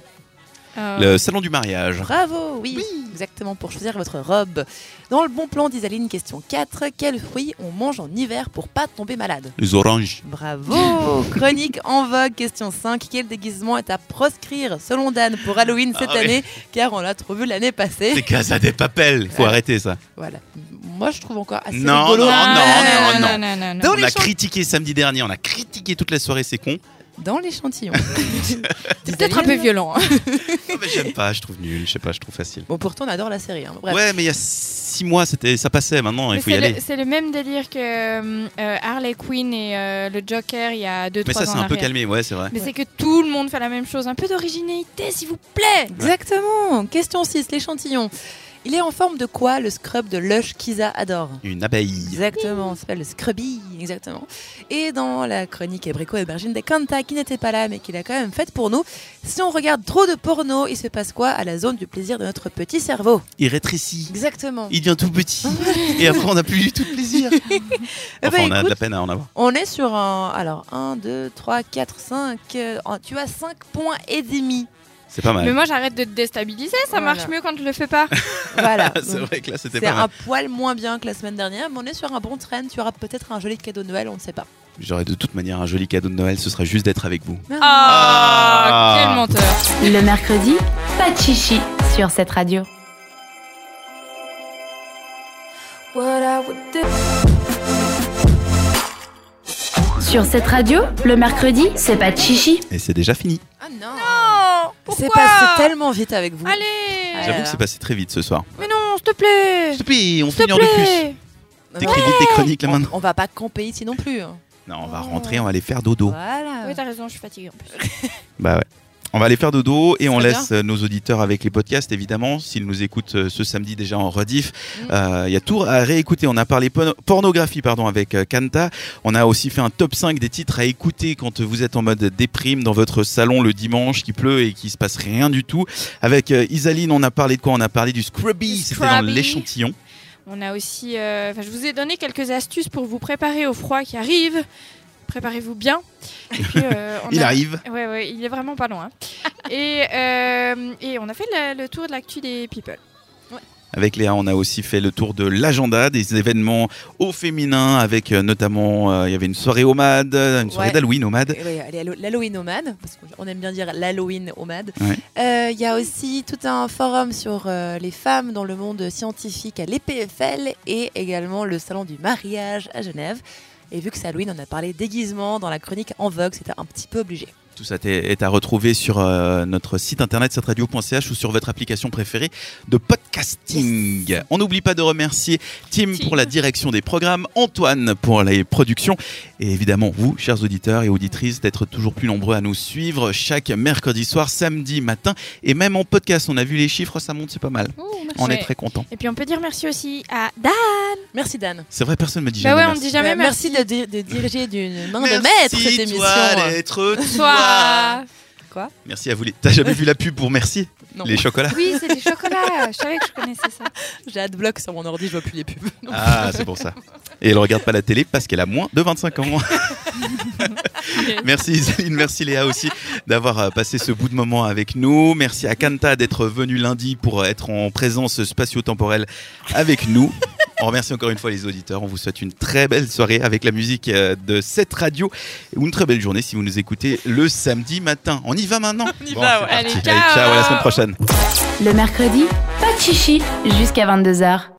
Le salon du mariage. Bravo, oui, exactement, pour choisir votre robe. Dans le bon plan d'Isaline, question 4. Quel fruit on mange en hiver pour pas tomber malade? Les oranges. Bravo Chronique en vogue, question 5. Quel déguisement est à proscrire selon Dan pour Halloween cette Ah ouais. année? Car on l'a trop vu l'année passée. C'est Casa des Papels. Faut Ouais. arrêter ça. Voilà. Moi, je trouve encore assez Non, rigolo. non, non, non, non, non, non, non. Dans on les a critiqué samedi dernier, on a critiqué toute la soirée, c'est con. Dans l'échantillon. (laughs) C'est peut-être un peu violent. hein. Mais j'aime pas, je trouve nul, je sais pas, je trouve facile. Bon, pourtant, on adore la série. hein. Bref. Ouais, mais il y a six mois, c'était, ça passait. Maintenant, il faut y c'est aller. le, c'est le même délire que euh, Harley Quinn et euh, le Joker il y a 2-3 ans. Mais ça, c'est un peu calmé, ouais, c'est vrai. Mais c'est que tout le monde fait la même chose. Un peu d'originalité, s'il vous plaît. Exactement. Question 6, l'échantillon. Il est en forme de quoi le scrub de Lush Kiza adore Une abeille. Exactement, ça s'appelle le Scrubby, exactement. Et dans la chronique Abricot et Bergine des Kanta, qui n'était pas là mais qui l'a quand même faite pour nous, si on regarde trop de porno, il se passe quoi à la zone du plaisir de notre petit cerveau? Il rétrécit. Exactement. Il devient tout petit. Et après, on n'a plus du tout de plaisir. (laughs) Eh Enfin, ben, on a de la peine à en avoir. On est sur un. Alors, 1, 2, 3, 4, 5. tu as 5 points et demi. C'est pas Mais mal. moi j'arrête de te déstabiliser, ça Voilà. marche mieux quand je le fais pas. (laughs) Voilà. (laughs) c'est vrai que là, c'était C'est pas un mal. poil moins bien que la semaine dernière, mais on est sur un bon train. Tu auras peut-être un joli cadeau de Noël, on ne sait pas. J'aurais de toute manière un joli cadeau de Noël, ce sera juste d'être avec vous. Ah, Ah. quel menteur. Le mercredi, pas de chichi sur cette radio. Sur cette radio, le mercredi, c'est pas de chichi. Et c'est déjà fini. Ah non C'est passé tellement vite avec vous. Allez J'avoue que c'est passé très vite ce soir. Mais non, s'il te plaît S'il te plaît, on S'il te finit en de plus. plaît T'écris vite des chroniques là On, maintenant. on va pas camper ici non plus. hein. Non, on va rentrer, on va aller faire dodo. Voilà. Oui, t'as raison, je suis fatiguée en plus. Bah ouais. On va aller faire dodo et on laisse euh, nos auditeurs avec les podcasts évidemment. S'ils nous écoutent euh, ce samedi déjà en rediff, euh, il y a tout à réécouter. On a parlé porno- pornographie pardon avec Kanta. On a aussi fait un top 5 des titres à écouter quand vous êtes en mode déprime dans votre salon le dimanche qui pleut et qui se passe rien du tout. Avec euh, Isaline, on a parlé de quoi? On a parlé du Scrubby, c'était dans l'échantillon. On a aussi. euh, je vous ai donné quelques astuces pour vous préparer au froid qui arrive. Préparez-vous bien. Et puis, euh, (laughs) on Il a- arrive. Ouais, ouais, il est vraiment pas loin. et, euh, et on a fait le, le tour de l'actu des people. Avec Léa, on a aussi fait le tour de l'agenda des événements au féminin, avec euh, notamment, euh, il y avait une soirée au MAD, une soirée Ouais. d'Halloween au MAD. Ouais, allez, Hallo- l'Halloween Omad, parce qu'on aime bien dire l'Halloween Omad. Ouais. Euh, Il y a aussi tout un forum sur euh, les femmes dans le monde scientifique à l'EPFL et également le salon du mariage à Genève. Et vu que c'est Halloween, on a parlé déguisement dans la chronique en vogue, c'était un petit peu obligé. Tout ça est à retrouver sur euh, notre site internet setradio.ch ou sur votre application préférée de podcasting. On n'oublie pas de remercier Tim pour la direction des programmes, Antoine pour les productions et évidemment vous, chers auditeurs et auditrices, d'être toujours plus nombreux à nous suivre chaque mercredi soir, samedi matin et même en podcast. On a vu les chiffres, ça monte, c'est pas mal. On est très content. Et puis on peut dire merci aussi à Dan. Merci Dan. C'est vrai, personne me dit Bah jamais ouais, on merci. dit jamais Ouais, merci. merci de, di- de diriger d'une main de maître cette émission. toi, d'être Toi. Quoi Merci à vous. les- T'as jamais vu la pub pour merci Non. Les chocolats Oui, c'est des chocolats. Je savais que je connaissais ça. (laughs) J'ai adblock sur mon ordi, je vois plus les pubs. Non. Ah, c'est pour ça. Et elle regarde pas la télé parce qu'elle a moins de 25 ans. (laughs) (laughs) merci Isaline, merci Léa aussi d'avoir euh, passé ce bout de moment avec nous. Merci à Kanta d'être venu lundi pour être en présence spatio-temporelle avec nous. On remercie encore une fois les auditeurs. On vous souhaite une très belle soirée avec la musique euh, de cette radio ou une très belle journée si vous nous écoutez le samedi matin. On y va maintenant (laughs) On y Bon, va, ouais. parti. Allez, Allez, ciao, à la ciao. semaine prochaine. Le mercredi, pas de chichi jusqu'à 22h.